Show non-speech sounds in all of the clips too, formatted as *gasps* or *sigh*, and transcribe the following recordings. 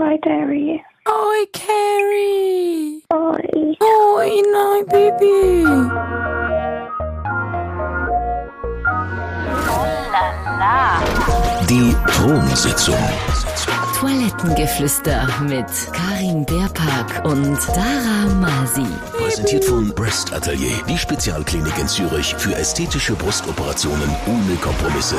Hi, Derry. Oi, Carrie. Oi. Oi, nein, Baby. Die Thronsitzung. Toilettengeflüster mit Karin Beerpark und Dara Masi. Präsentiert von Breast Atelier, die Spezialklinik in Zürich für ästhetische Brustoperationen ohne Kompromisse.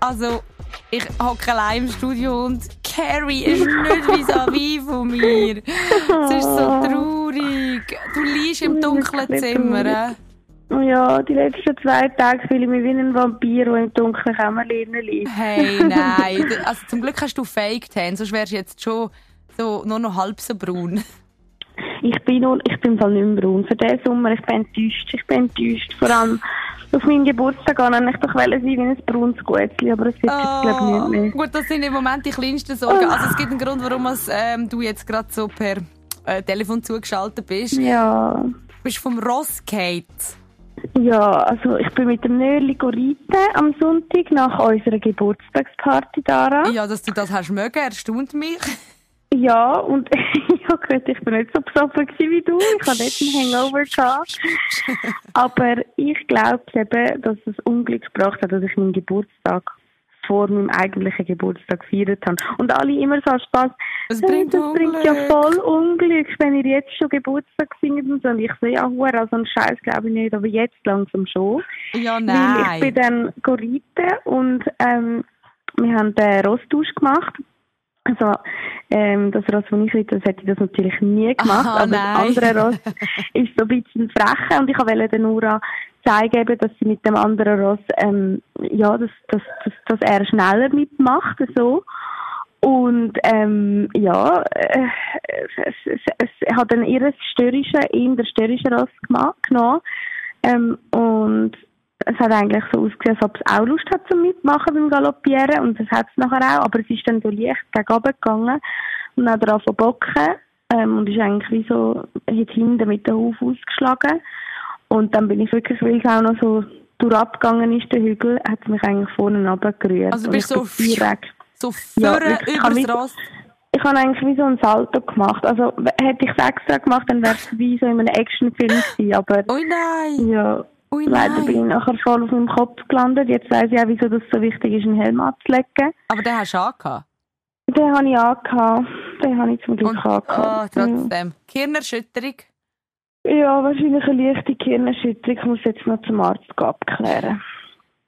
Also, ich hocke allein im Studio und Carrie ist nicht vis-à-vis von mir. Es ist so *laughs* traurig. Du liegst im dunklen Zimmer. äh? Ja, die letzten zwei Tage fühle ich mich wie ein Vampir, der im dunklen Kämmerlein liegt. Hey, nein. *laughs* Also zum Glück hast du Fake Tan, sonst wärst du jetzt schon so, nur noch halb so braun. Ich bin, nur, ich bin nicht mehr braun. Für diesen Sommer, ich bin enttäuscht. Ich bin enttäuscht. Vor allem auf meinen Geburtstag wollte ich doch wollen sein wie ein braunes Gutzli, aber es wird jetzt, glaube ich, nicht mehr. Gut, das sind im Moment die kleinsten Sorgen. Also es gibt einen Grund, warum es, ähm, du jetzt gerade so per äh, Telefon zugeschaltet bist. Ja, Du bist vom Ross Kate. ja, also ich bin mit dem Nörli reiten am Sonntag nach unserer Geburtstagsparty, Dara. Ja, dass du das hast mögen, erstaunt mich. *laughs* Ja, und *laughs* ja, gut, ich bin nicht so besoffen wie du. Ich hatte nicht einen Hangover. Gehabt. Aber ich glaube eben, dass es Unglück gebracht hat, dass ich meinen Geburtstag vor meinem eigentlichen Geburtstag gefeiert habe. Und alle immer so Spaß. «Hey, bringt das bringt ja Unglück.» voll Unglück, wenn ihr jetzt schon Geburtstag singt und so. Und ich so, ja, hure, also einen Scheiß glaube ich nicht, aber jetzt langsam schon. Ja, Weil ich nein. bin dann reiten und ähm, wir haben den Rosttausch gemacht. Also ähm, das Ross, das ich reite, das hätte ich das natürlich nie gemacht. Aha, aber nein. das andere Ross *laughs* ist so ein bisschen frech und ich wollte der Nora zeigen, eben, dass sie mit dem anderen Ross ähm, ja, dass, dass, dass, dass er schneller mitmacht. So. Und ähm, ja, äh, es, es, es hat dann ihr störrische, eher der störrische Ross gemacht, genommen. Ähm, und es hat eigentlich so ausgesehen, als ob es auch Lust hat zum Mitmachen beim Galoppieren. Und das hat es nachher auch. Aber es ist dann so leicht gegen gegangen und dann drauf bocken. Ähm, und ist eigentlich wie so, hinten mit dem Huf ausgeschlagen. Und dann bin ich wirklich, weil es auch noch so durchabgegangen ist, der Hügel, hat es mich eigentlich vorne runtergerührt. Also du bist so direkt So Ja, vorne übers nicht- Ross. ich habe eigentlich wie so einen Salto gemacht. Also hätte ich es extra gemacht, dann wäre es wie so in einem Actionfilm gewesen. Aber Ui nein. ja, Ui leider bin ich nachher voll auf meinem Kopf gelandet. Jetzt weiss ich auch, wieso das so wichtig ist, einen Helm abzulegen. Aber den hast du angehabt. Den habe ich angehabt. Den habe ich zum Glück Und, oh, angehabt. trotzdem. Gehirnerschütterung. ja, wahrscheinlich eine leichte Gehirnerschütterung. Ich muss jetzt noch zum Arzt gehen abklären.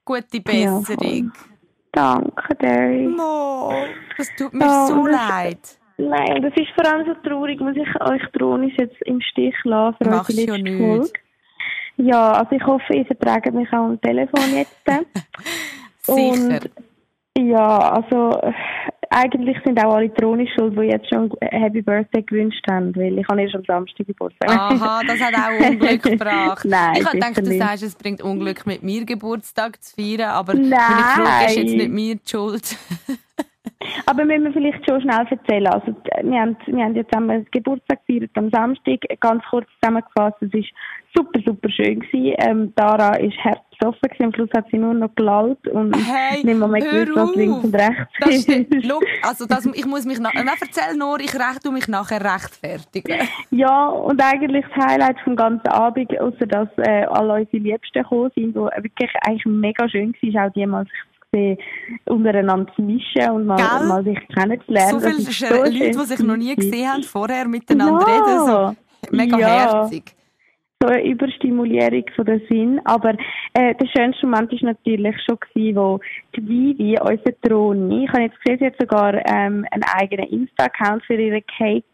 Gute Ja, Besserung. Danke, Derry. No, das tut mir Ja, so leid. Nein, das ist vor allem so traurig, muss ich euch Dronis jetzt im Stich lassen für Machst unsere ja letzte nicht. Folge. Ja, also ich hoffe, ihr verträgt mich auch am Telefon jetzt. *laughs* Sicher. Und ja, also äh, eigentlich sind auch alle Dronis schuld, die jetzt schon Happy Birthday gewünscht haben, weil ich habe erst am Samstag Geburtstag. Aha, das hat auch Unglück gebracht. *laughs* Nein, ich habe gedacht, du sagst, es bringt Unglück, mit mir Geburtstag zu feiern, aber Nein. meine Frage ist jetzt nicht mir die Schuld. *laughs* Aber müssen wir vielleicht schon schnell erzählen. Also, wir haben, wir haben jetzt einmal Geburtstag gefeiert am Samstag. Ganz kurz zusammengefasst, es war super, super schön. Gewesen. Ähm, Dara war herzbesoffen. gewesen. Am Schluss hat sie nur noch gelallt und Hey, nicht mal mehr gewusst, was links und rechts Das ist. Schau, also das, ich muss mich nach, na, erzähl nur, ich recht, mich nachher rechtfertigen. Ja, und eigentlich das Highlight vom ganzen Abend, außer dass äh, alle unsere Liebsten gekommen sind, wo wirklich eigentlich mega schön war, ist auch die mal sich zu sehen, untereinander zu mischen und mal, Gell? mal sich kennenzulernen. So viele ist Leute, die sich noch nie gesehen haben, vorher miteinander Ja. reden, so mega Ja. herzig. so eine Überstimulierung von der Sinn. Aber äh, der schönste Moment war natürlich schon gewesen, wo die Vivi, unsere Droni, ich habe jetzt gesehen, sie hat sogar ähm, einen eigenen Insta-Account für ihre Cake,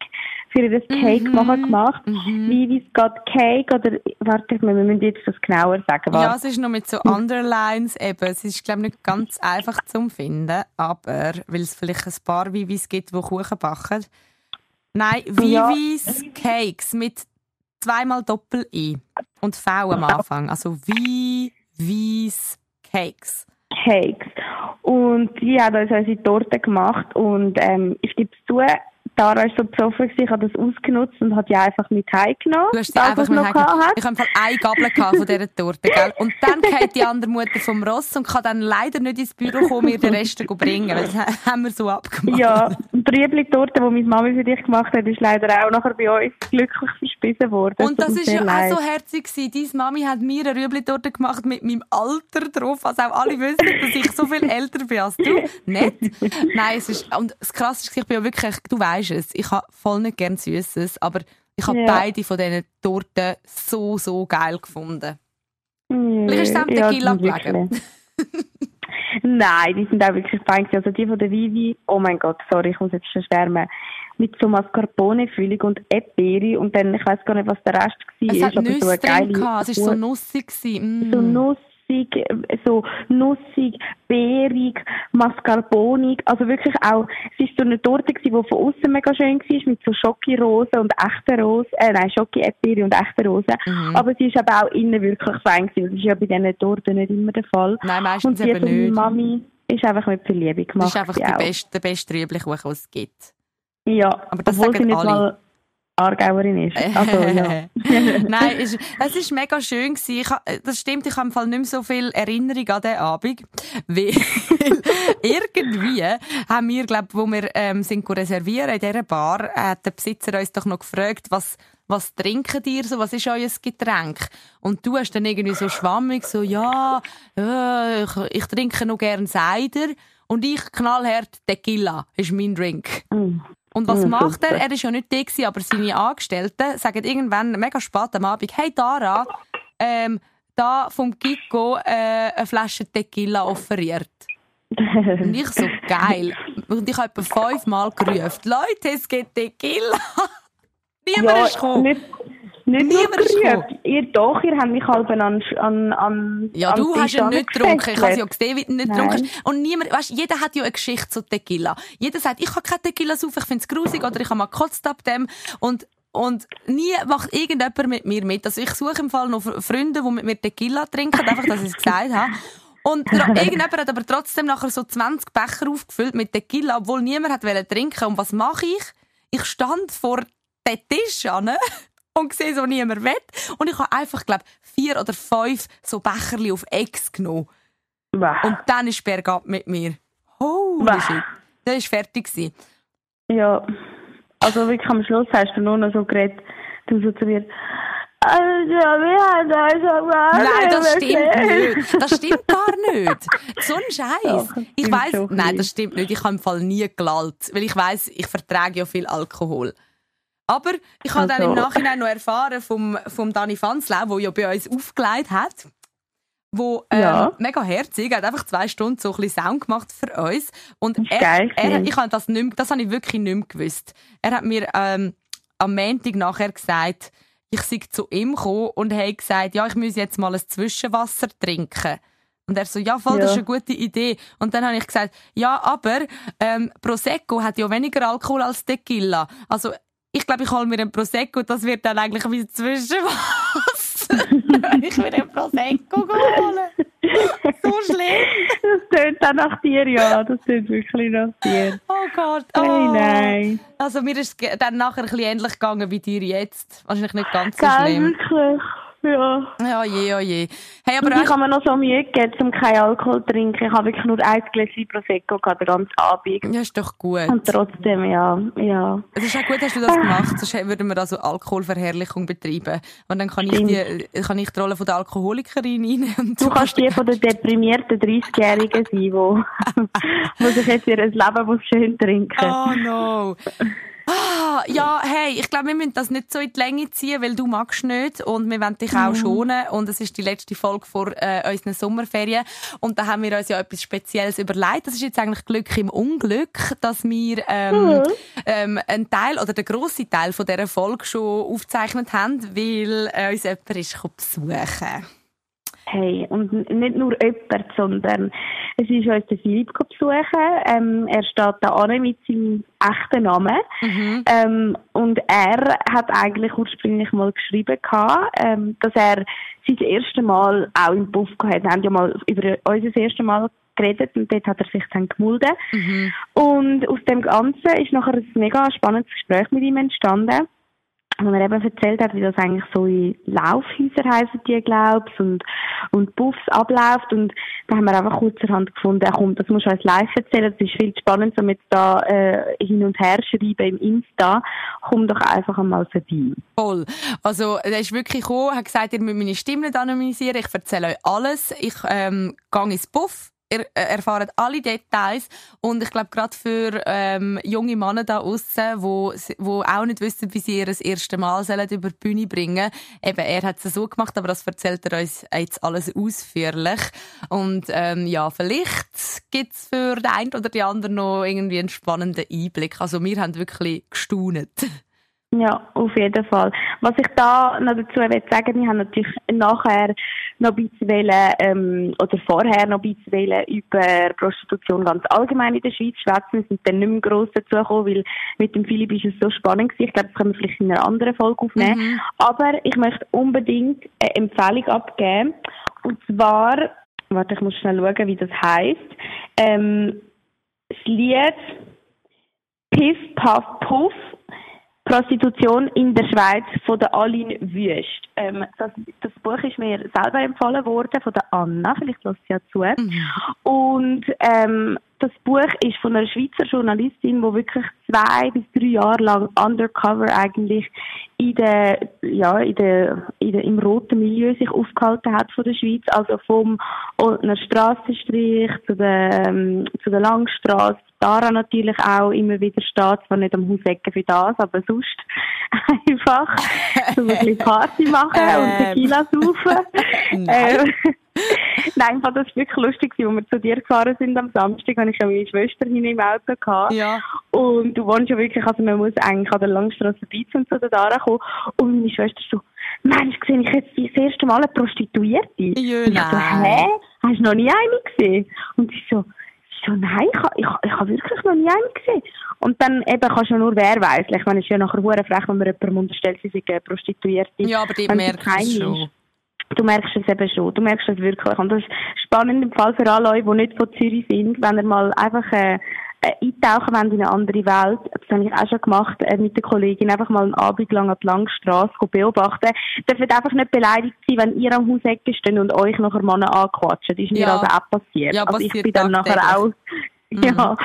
für ihr Cake Mhm. machen gemacht. Vivi's Got Cake oder, warte, wir müssen jetzt das genauer sagen. Ja, was. es ist noch mit so Underlines eben. Es ist, glaube ich, nicht ganz einfach zum finden, aber weil es vielleicht ein paar Vivis gibt, die Kuchen backen. Nein, Ja. Vivis Cakes mit zweimal Doppel-I und V am Anfang. Also Vivis Cakes. Cakes. Und die hat uns unsere Torte gemacht und ähm, ich gebe es zu, Tara war so besoffen, ich habe das ausgenutzt und hat die einfach mit heimgenommen. Du hast sie einfach mit heimgenommen. Ich habe eine Gabel von dieser Torte, gell? Und dann geht die andere Mutter vom Ross und kann dann leider nicht ins Büro kommen, mir den Rest bringen. Das haben wir so abgemacht. Ja, die Rüebli-Torte, die meine Mami für dich gemacht hat, ist leider auch nachher bei uns glücklich verspissen worden. Und das, ist ja leid. auch so herzig gewesen. Deine Mami hat mir eine Rüebli-Torte gemacht mit meinem Alter drauf. Also auch alle wissen, dass ich so viel älter bin als du. Nicht? Nein, es ist, und das Krasse ist, ich bin ja wirklich, du weißt es, ich habe voll nicht gern Süßes, aber ich habe ja. beide von diesen Torten so, so geil gefunden. Mm, Vielleicht ist es am Tequila ja, gelegen. *laughs* Nein, die sind auch wirklich fein. Also die von der Vivi, oh mein Gott, sorry, ich muss jetzt schon schwärmen. Mit so Mascarpone-Füllung und Eperi und dann, ich weiß gar nicht, was der Rest war. Es hat Nüsse so drin es war so nussig. Mm. So nussig nussig, so nussig, beerig, mascarponig, also wirklich auch, es war so eine Torte die von außen mega schön war, mit so Schokirosen und echten Rosen, äh, nein, Schoki-Epiri und echten Rosen, mhm. aber sie ist aber auch innen wirklich fein gewesen, das ist ja bei diesen Torten nicht immer der Fall. Nein, meistens und eben nicht. Mami ist einfach mit viel Liebe gemacht. Das ist einfach der beste, der beste Rüebli-Kuchen, den es gibt. Ja, aber das obwohl sagen sie nicht alle. Mal Aargauerin ist. Also, ja. *laughs* Nein, es, es ist mega schön gewesen. Ich, das stimmt, ich habe im Fall nicht mehr so viel Erinnerung an diesen Abend, weil *laughs* irgendwie haben wir, glaube wo wir ähm, sind reservieren in dieser Bar, hat der Besitzer uns doch noch gefragt, was was trinken ihr so, was ist euer Getränk? Und du hast dann irgendwie so schwammig so, ja, äh, ich, ich trinke noch gern Cider und ich knallhart Tequila, ist mein Drink. Mm. Und was ja, macht er? Er ist ja nicht da aber seine Angestellten sagen irgendwann mega spät am Abend, hey Dara, ähm, da vom Kiko äh, eine Flasche Tequila offeriert. und ich so, geil. Und ich habe etwa fünfmal gerufen, Leute, es geht Tequila. *laughs* Niemand ja, ist gekommen. Nicht, nicht gekommen. Ihr doch, ihr habt mich halb an, an, an Ja, du hast ihn nicht getrunken. Ich habe ja gesehen, wie du nicht getrunken hast. Und niemand, weißt, jeder hat ja eine Geschichte zu Tequila. Jeder sagt, ich kann keine Tequila saufen, ich finde es grusig oder ich habe mal gekotzt ab dem. Und und nie macht irgendjemand mit mir mit. Also ich suche im Fall noch Freunde, die mit mir Tequila trinken, einfach, dass ich es gesagt habe. Und *laughs* irgendjemand hat aber trotzdem nachher so 20 Becher aufgefüllt mit Tequila, obwohl niemand hat trinken Und was mache ich? Ich stand vor den Tisch an und sehe so niemand will. Und ich habe einfach, glaube vier oder fünf so Becherli auf Ex genommen. Bah. Und dann ist bergab mit mir. Holy bah. shit. Das war fertig. Gewesen. Ja. Also wirklich am Schluss hast du nur noch so geredet, du so zu mir, also Nein, das stimmt nicht. Das stimmt gar nicht. So ein Scheiß. Ich weiß, nein, das stimmt nicht. Ich habe im Fall nie gelallt, weil ich weiß, ich vertrage ja viel Alkohol. Aber ich habe also. dann im also. Nachhinein noch erfahren vom, vom Dani Fanslau, der ja bei uns aufgelegt hat, wo ähm, ja. mega herzig hat einfach zwei Stunden so ein bisschen Sound gemacht für uns und er, er, ich habe das nicht das habe ich wirklich nicht mehr gewusst. Er hat mir ähm, am Montag nachher gesagt, ich sei zu ihm gekommen und habe gesagt, ja, ich muss jetzt mal ein Zwischenwasser trinken. Und er so, ja, voll, ja. das ist eine gute Idee. Und dann habe ich gesagt, ja, aber ähm, Prosecco hat ja weniger Alkohol als Tequila. Also ich glaube, ich hole mir einen Prosecco, das wird dann eigentlich wie Zwischenwasser. *laughs* ich mir einen Prosecco holen. so schlimm. Das tönt dann nach dir, ja. Das tönt wirklich nach dir. Oh Gott. Oh. Hey, nein. Also mir ist es dann nachher ein bisschen ähnlich gegangen wie dir jetzt. Wahrscheinlich nicht ganz so schlimm. wirklich. Ja. Ja, je, oh je. Hey, aber ich habe mir noch so Mühe gegeben, um keinen Alkohol zu trinken. Ich habe wirklich nur ein Gläschen Prosecco gehabt, den ganzen Abend. Ja, ist doch gut. Und trotzdem, ja, ja. Es ist auch gut, hast du das gemacht. Sonst würden wir also Alkoholverherrlichung betreiben. Und dann kann ich, die, kann ich die Rolle von der Alkoholikerin rein. Du kannst die von der *laughs* deprimierten 30-Jährigen sein, die *laughs* sich jetzt ihr Leben schön trinken Oh no. Ah, ja, hey, ich glaube, wir müssen das nicht so in die Länge ziehen, weil du magst nicht und wir wollen dich auch mhm. schonen und es ist die letzte Folge vor äh, unseren Sommerferien und da haben wir uns ja etwas Spezielles überlegt. Das ist jetzt eigentlich Glück im Unglück, dass wir ähm, mhm. ähm, einen Teil oder den grossen Teil von dieser Folge schon aufgezeichnet haben, weil äh, uns jemand ist besuchen Hey, und nicht nur jemand, sondern es ist uns der Philipp besuchen. Ähm, er steht da an mit seinem echten Namen. Mhm. Ähm, und er hat eigentlich ursprünglich mal geschrieben, gehabt, ähm, dass er sein erstes Mal auch im Puff gehabt hat. Wir haben ja mal über unser erstes Mal geredet und dort hat er sich dann gemulden. Mhm. Und aus dem Ganzen ist nachher ein mega spannendes Gespräch mit ihm entstanden wo er eben erzählt hat, wie das eigentlich so in Laufhäuser heißen die, glaub's, und, und Buffs abläuft. Und da haben wir einfach kurzerhand gefunden, komm, das musst du als live erzählen, das ist viel spannend, so mit da äh, hin und her schreiben im Insta. Komm doch einfach einmal vorbei. Voll. Also, er ist wirklich gekommen, hat gesagt, ihr müsst meine Stimme anonymisieren, ich erzähle euch alles. Ich ähm, gehe ins Buff, ihr äh, erfahrt alle Details und ich glaube gerade für ähm, junge Männer da außen, wo wo auch nicht wissen, wie sie ihr das erste Mal sollen über die Bühne bringen. Eben er hat es so gemacht, aber das erzählt er uns jetzt alles ausführlich und ähm, ja vielleicht gibt es für den einen oder die anderen noch irgendwie einen spannenden Einblick. Also wir haben wirklich gestaunet. *laughs* Ja, auf jeden Fall. Was ich da noch dazu will sagen, wir haben natürlich nachher noch ein bisschen ähm, oder vorher noch ein bisschen über Prostitution ganz allgemein in der Schweiz schwätzen. Wir sind dann nicht mehr gross dazu gekommen, weil mit dem Philipp ist es so spannend gewesen. Ich glaube, das können wir vielleicht in einer anderen Folge aufnehmen. Mhm. Aber ich möchte unbedingt eine Empfehlung abgeben. Und zwar, warte, ich muss schnell schauen, wie das heisst. Ähm, das Lied Piff, Puff, Puff Prostitution in der Schweiz von der Aline Wüst. Ähm, das, das, Buch ist mir selber empfohlen worden von der Anna, vielleicht lässt sie ja zu. Mhm. Und ähm, das Buch ist von einer Schweizer Journalistin, die wirklich zwei bis drei Jahre lang undercover eigentlich in der, ja, in der, in der, im roten Milieu sich aufgehalten hat von der Schweiz, also vom Oldner Strassenstrich zu der, ähm, zu der Langstrasse, Dara natürlich auch immer wieder steht, zwar nicht am Hausecken für das, aber sonst *laughs* einfach so ein bisschen Party machen ähm. und Tequila saufen. *laughs* ähm, *laughs* Nein, das war wirklich lustig, als wir zu dir gefahren sind am Samstag, habe ich ja meine Schwester hin im Auto gehabt. Ja. Und du wohnst ja wirklich, also man muss eigentlich an der Langstrasse vorbei, um zu der Dara kommen. Und meine Schwester so, Mensch, sehe ich jetzt das erste Mal eine Prostituierte? Ja, und ich so, hä? Hast du noch nie eine gesehen? Und sie so, so, nein, ich, ich, ich habe wirklich noch nie eine gesehen. Und dann eben kannst du nur wer weiß. Ich meine, es ist ja nachher hure frech, wenn man jemandem unterstellt, sie sei Prostituierte. Ja, aber die merkt es schon. Du merkst es eben schon. Du merkst es wirklich. Und das ist spannend im Fall für alle Leute, die nicht von Zürich sind, wenn ihr mal einfach äh, äh, eintauchen wollt in eine andere Welt. Das habe ich auch schon gemacht äh, mit der Kollegin. Einfach mal einen Abend lang an die Langstrasse beobachten. Dürft einfach nicht beleidigt sein, wenn ihr am Hausecke steht und euch nachher Männer anquatschen. Das ist mir also auch passiert. Ja, also ich bin dann nachher auch *laughs* Mhm. Ja,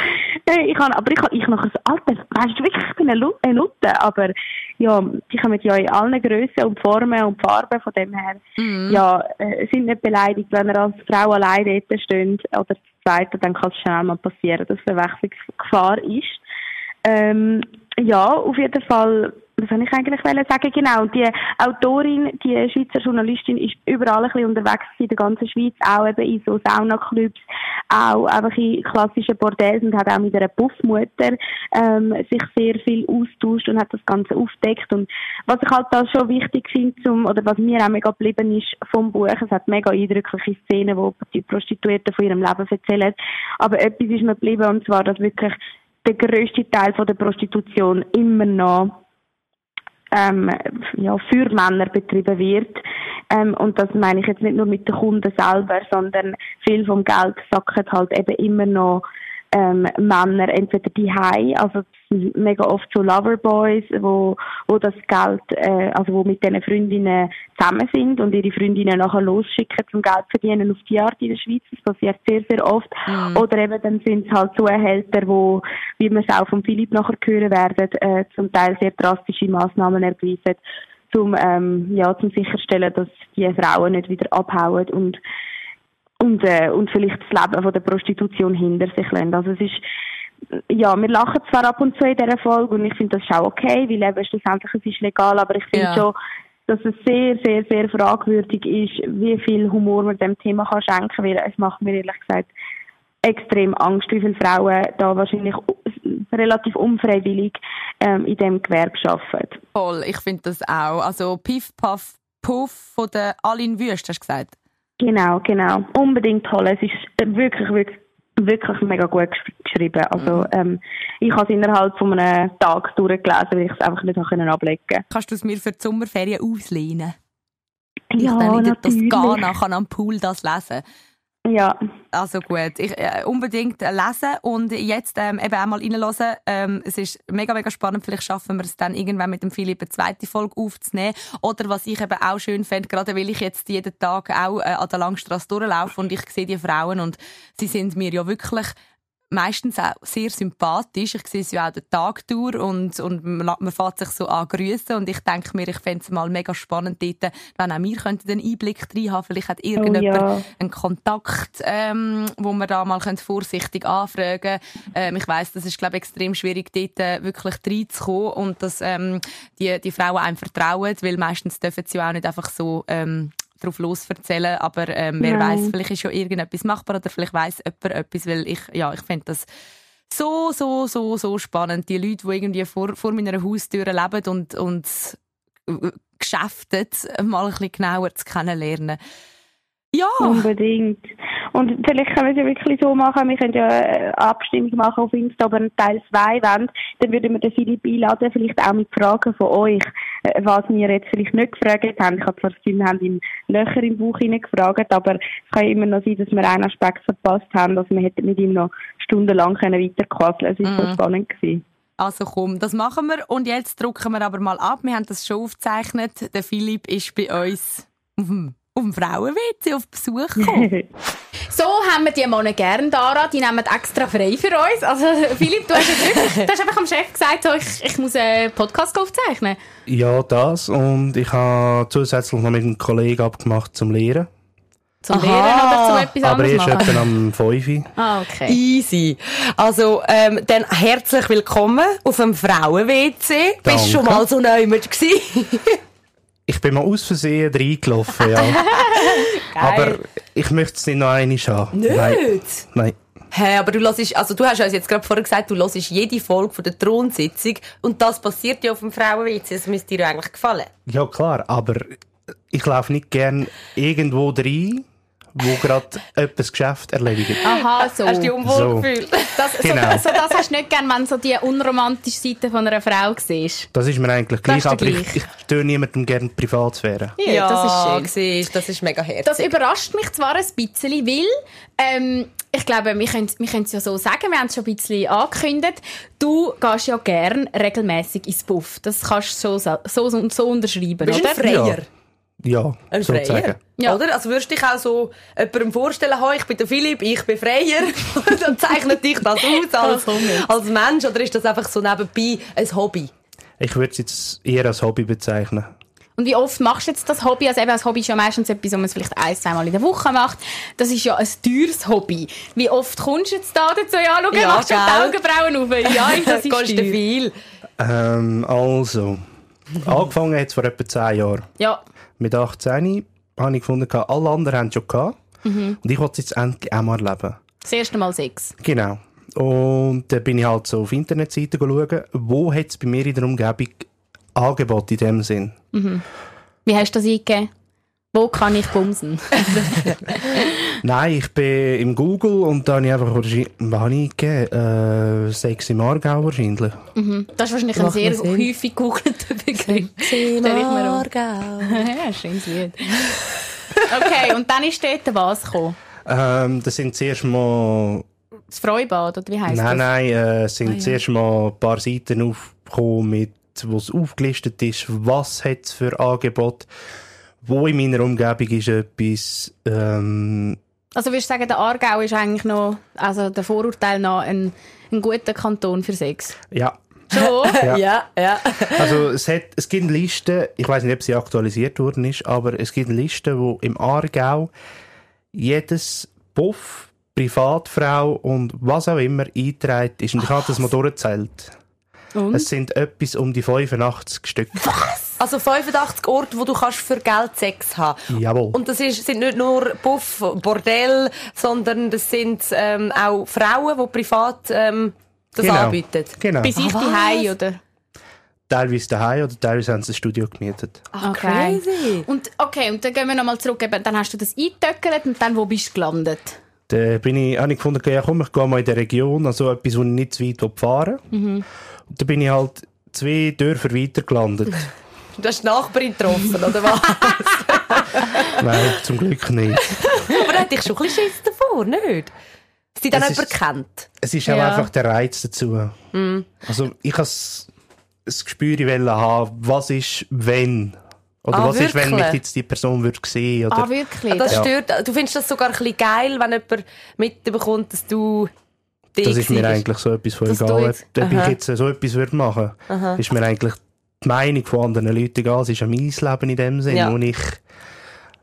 ich kann, aber ich kann, ich noch ein Alter, weißt du wirklich, ich bin eine, eine Nutte, aber ja, die kommen ja in allen Grössen und Formen und Farben, von dem her, mhm. ja, äh, sind nicht beleidigt, wenn er als Frau allein dort steht oder zu zweit, dann kann es schnell mal passieren, dass Verwechslungsgefahr ist. Ähm, ja, auf jeden Fall was soll ich eigentlich sagen? Genau. Die Autorin, die Schweizer Journalistin, ist überall ein bisschen unterwegs in der ganzen Schweiz, auch eben in so Saunaclubs, auch einfach in klassischen Bordells und hat auch mit einer Puffmutter ähm, sich sehr viel austauscht und hat das Ganze aufdeckt. Und was ich halt da schon wichtig finde, zum, oder was mir auch mega geblieben ist vom Buch, es hat mega eindrückliche Szenen, wo die Prostituierten von ihrem Leben erzählen. Aber etwas ist mir geblieben, und zwar, dass wirklich der grösste Teil von der Prostitution immer noch ähm, ja, für Männer betrieben wird. Ähm, und das meine ich jetzt nicht nur mit den Kunden selber, sondern viel vom Geld sacken halt eben immer noch ähm, Männer entweder die Hai, also mega oft so Loverboys, wo wo das Geld, äh, also wo mit diesen Freundinnen zusammen sind und ihre Freundinnen nachher losschicken zum Geld verdienen auf die Art in der Schweiz. Das passiert sehr sehr oft. Mhm. Oder eben dann sind es halt Zuhälter, wo, wie wir es auch von Philipp nachher hören werden, äh, zum Teil sehr drastische Maßnahmen ergreifen, zum ähm, ja zum sicherstellen, dass die Frauen nicht wieder abhauen und und, äh, und vielleicht das Leben von der Prostitution hinter sich lassen. Also es ist, ja, wir lachen zwar ab und zu in dieser Folge und ich finde das ist auch okay, weil eben schlussendlich es ist legal, aber ich finde ja. schon, dass es sehr, sehr, sehr fragwürdig ist, wie viel Humor man dem Thema kann schenken kann, weil es macht mir ehrlich gesagt extrem Angst, wie viele Frauen da wahrscheinlich relativ unfreiwillig ähm, in diesem Gewerbe arbeiten. Voll, ich finde das auch. Also Piff, Puff, Puff von der Aline Wüst, hast du gesagt? Genau, genau. Unbedingt toll. Es ist wirklich, wirklich, wirklich mega gut geschrieben. Also, mhm. ähm, ich habe es innerhalb von einem Tag durchgelesen, weil ich es einfach nicht können ablegen konnte. Kannst du es mir für die Sommerferien auslehnen? Ja, ich dann in das Ghana kann am Pool das lesen. Ja. Also gut, ich, äh, unbedingt lesen und jetzt ähm, eben auch mal reinhören. Ähm, es ist mega, mega spannend. Vielleicht schaffen wir es dann irgendwann mit dem Philipp eine zweite Folge aufzunehmen. Oder was ich eben auch schön fände, gerade weil ich jetzt jeden Tag auch äh, an der Langstrasse durchlaufe und ich sehe die Frauen und sie sind mir ja wirklich meistens auch sehr sympathisch. Ich sehe sie auch den Tag durch und, und man, man fährt sich so an grüßen und ich denke mir, ich fände es mal mega spannend dort, wenn auch wir könnten den Einblick rein haben. Vielleicht hat irgendjemand Oh ja. einen Kontakt, ähm, wo man da mal vorsichtig anfragen ähm, Ich weiss, das ist, glaube ich, extrem schwierig, dort äh, wirklich reinzukommen und dass ähm, die, die Frauen einem vertrauen, weil meistens dürfen sie auch nicht einfach so ähm, drauf los erzählen, aber ähm, wer weiß, vielleicht ist ja irgendetwas machbar oder vielleicht weiß jemand etwas, weil ich, ja, ich finde das so, so, so, so spannend. Die Leute, die irgendwie vor, vor meiner Haustür leben und, und äh, geschäftet, mal ein bisschen genauer zu kennenlernen. Ja, Unbedingt. Und vielleicht können wir es ja wirklich so machen, wir können ja eine Abstimmung machen auf Insta, einen Teil 2 wollt. Dann würden wir den Philipp einladen, vielleicht auch mit Fragen von euch, äh, was wir jetzt vielleicht nicht gefragt haben. Ich habe zwar das Gefühl, wir haben ihm Löcher im Bauch hineingefragt, aber es kann ja immer noch sein, dass wir einen Aspekt verpasst haben, dass wir hätten mit ihm noch stundenlang weiterquasseln können. Es war so spannend. Gewesen. also komm, das machen wir. Und jetzt drücken wir aber mal ab. Wir haben das schon aufgezeichnet. Der Philipp ist bei uns auf dem, auf dem Frauen-WC auf Besuch *laughs* gekommen. So haben wir die Männer gern, Dara. Die nehmen extra frei für uns. Also, *laughs* Philipp, du hast, jetzt wirklich, du hast einfach am Chef gesagt, so, ich, ich muss einen Podcast aufzeichnen. Ja, das. Und ich habe zusätzlich noch mit einem Kollegen abgemacht zum Lehren. Zum Lehren oder zum etwas Aber anderes erst machen. etwa am 5 Uhr. Ah, okay. Easy. Also, ähm, dann herzlich willkommen auf dem Frauen-WC. Bist schon mal so neu gewesen? *laughs* Ich bin mal aus Versehen reingelaufen, ja. *laughs* Aber ich möchte es nicht noch einmal haben. Nein. Nein. Hä, aber du hörst, also du hast uns jetzt gerade vorher gesagt, du hörst jede Folge von der Thronsitzung und das passiert ja auf dem Frauen-WC. Das müsste dir eigentlich gefallen. Ja, klar. Aber ich laufe nicht gern irgendwo rein, wo gerade etwas Geschäft erledigt. Aha, so. Hast du dich unwohl So. gefühlt? Das, so, Genau. so das hast du nicht gern, wenn du so die unromantische Seite von einer Frau siehst. Das ist mir eigentlich gleich, aber ich, gleich. ich störe niemandem gerne die Privatsphäre. Ja, das ist schön. siehst, das ist mega herzig. Das überrascht mich zwar ein bisschen, weil ähm, ich glaube, wir können wir können es ja so sagen, wir haben es schon ein bisschen angekündigt. Du gehst ja gern regelmäßig ins Buff. Das kannst du so, so, so, so unterschreiben, bist oder? ein Freier. Ja, Ein sozusagen. Freier. Ja. Oder? Also würdest du dich auch so jemandem vorstellen, «Hoi, ich bin der Philipp, ich bin Freier. *laughs* Dann zeichnet dich das aus *laughs* als, als Mensch oder ist das einfach so nebenbei ein Hobby? Ich würde es jetzt eher als Hobby bezeichnen. Und wie oft machst du jetzt das Hobby? Also eben, das Hobby ist ja meistens etwas, was man vielleicht ein, zweimal in der Woche macht. Das ist ja ein teures Hobby. Wie oft kommst du jetzt da dazu? Ja, schau, Ja, ja, machst schon die? Augenbrauen auf. Ja, *laughs* das ist teuer. viel. Ähm, also, angefangen hat es vor etwa 10 Jahren. Ja, Mit 18 habe ich gefunden, alle anderen haben es schon gehabt. Mhm. Und ich wollte es jetzt endlich auch mal erleben. das erste Mal Sex. Genau. Und dann bin ich halt so auf Internetseiten schauen, wo hat es bei mir in der Umgebung Angebote in dem Sinn. Wie hast du das eingegeben? Wo kann ich bumsen? *laughs* Nein, ich bin im Google und da habe ich einfach, wahrscheinlich- was habe ich gegeben? Äh, Sex im Aargau wahrscheinlich. Das ist wahrscheinlich ein Macht sehr mir Sinn. häufig gegoogelter Begriff. *laughs* Ich mir um. *laughs* ja, schönes Lied. Okay, und dann ist dort was gekommen? Ähm, das sind zuerst mal Das Freibad, oder wie heisst Nein, das? nein, äh, es sind zuerst mal ein paar Seiten aufgekommen, mit, wo es aufgelistet ist, was hat es für Angebot, wo in meiner Umgebung ist etwas, ähm, Also würdest du sagen, der Aargau ist eigentlich noch, also der Vorurteil nach ein, ein guter Kanton für Sex? ja. Schon? *laughs* Ja. Ja, ja. Also es, hat, es gibt Listen, ich weiß nicht, ob sie aktualisiert worden ist, aber es gibt Listen, wo im Aargau jedes Puff, Privatfrau und was auch immer eingetragen ist. Und ich habe das mal durchgezählt. Und? Es sind etwas um die 85 Stück. Also 85 Orte, wo du kannst für Geld Sex haben Jawohl. Und das ist, sind nicht nur Puff, Bordell, sondern das sind ähm, auch Frauen, die privat ähm, das Genau. anbieten. Genau. Ah, was? daheim oder? Teilweise daheim oder teilweise haben sie ein Studio gemietet. Ah, Okay. crazy. Und, okay, und dann gehen wir nochmal zurück. Eben, dann hast du das eingetöckelt und dann, wo bist du gelandet? Da bin ich, habe ich gefunden, ja, komm, ich gehe mal in der Region, also etwas, wo ich nicht zu weit fahren will. Und da bin ich halt zwei Dörfer weiter gelandet. *laughs* Du hast die Nachbarin getroffen, oder was? *laughs* Nein, zum Glück nicht. Aber da hätte ich schon ein bisschen Schiss davor. vor, nicht? Dass die dann Es jemand ist- kennt. Es ist auch Ja. einfach der Reiz dazu. Also ich habe ein Gespür haben, was ist, wenn. Oder Ah, was ist, wenn mich wirklich? jetzt die Person würde sehen oder Ah, wirklich? Das Ja. stört, du findest das sogar ein bisschen geil, wenn jemand mitbekommt, dass du die Das ist mir eigentlich so etwas von egal, jetzt- ob, ich jetzt so etwas würde machen Ist mir eigentlich die Meinung von anderen Leuten egal. Es ist ja mein Leben in dem Sinn, Ja. wo ich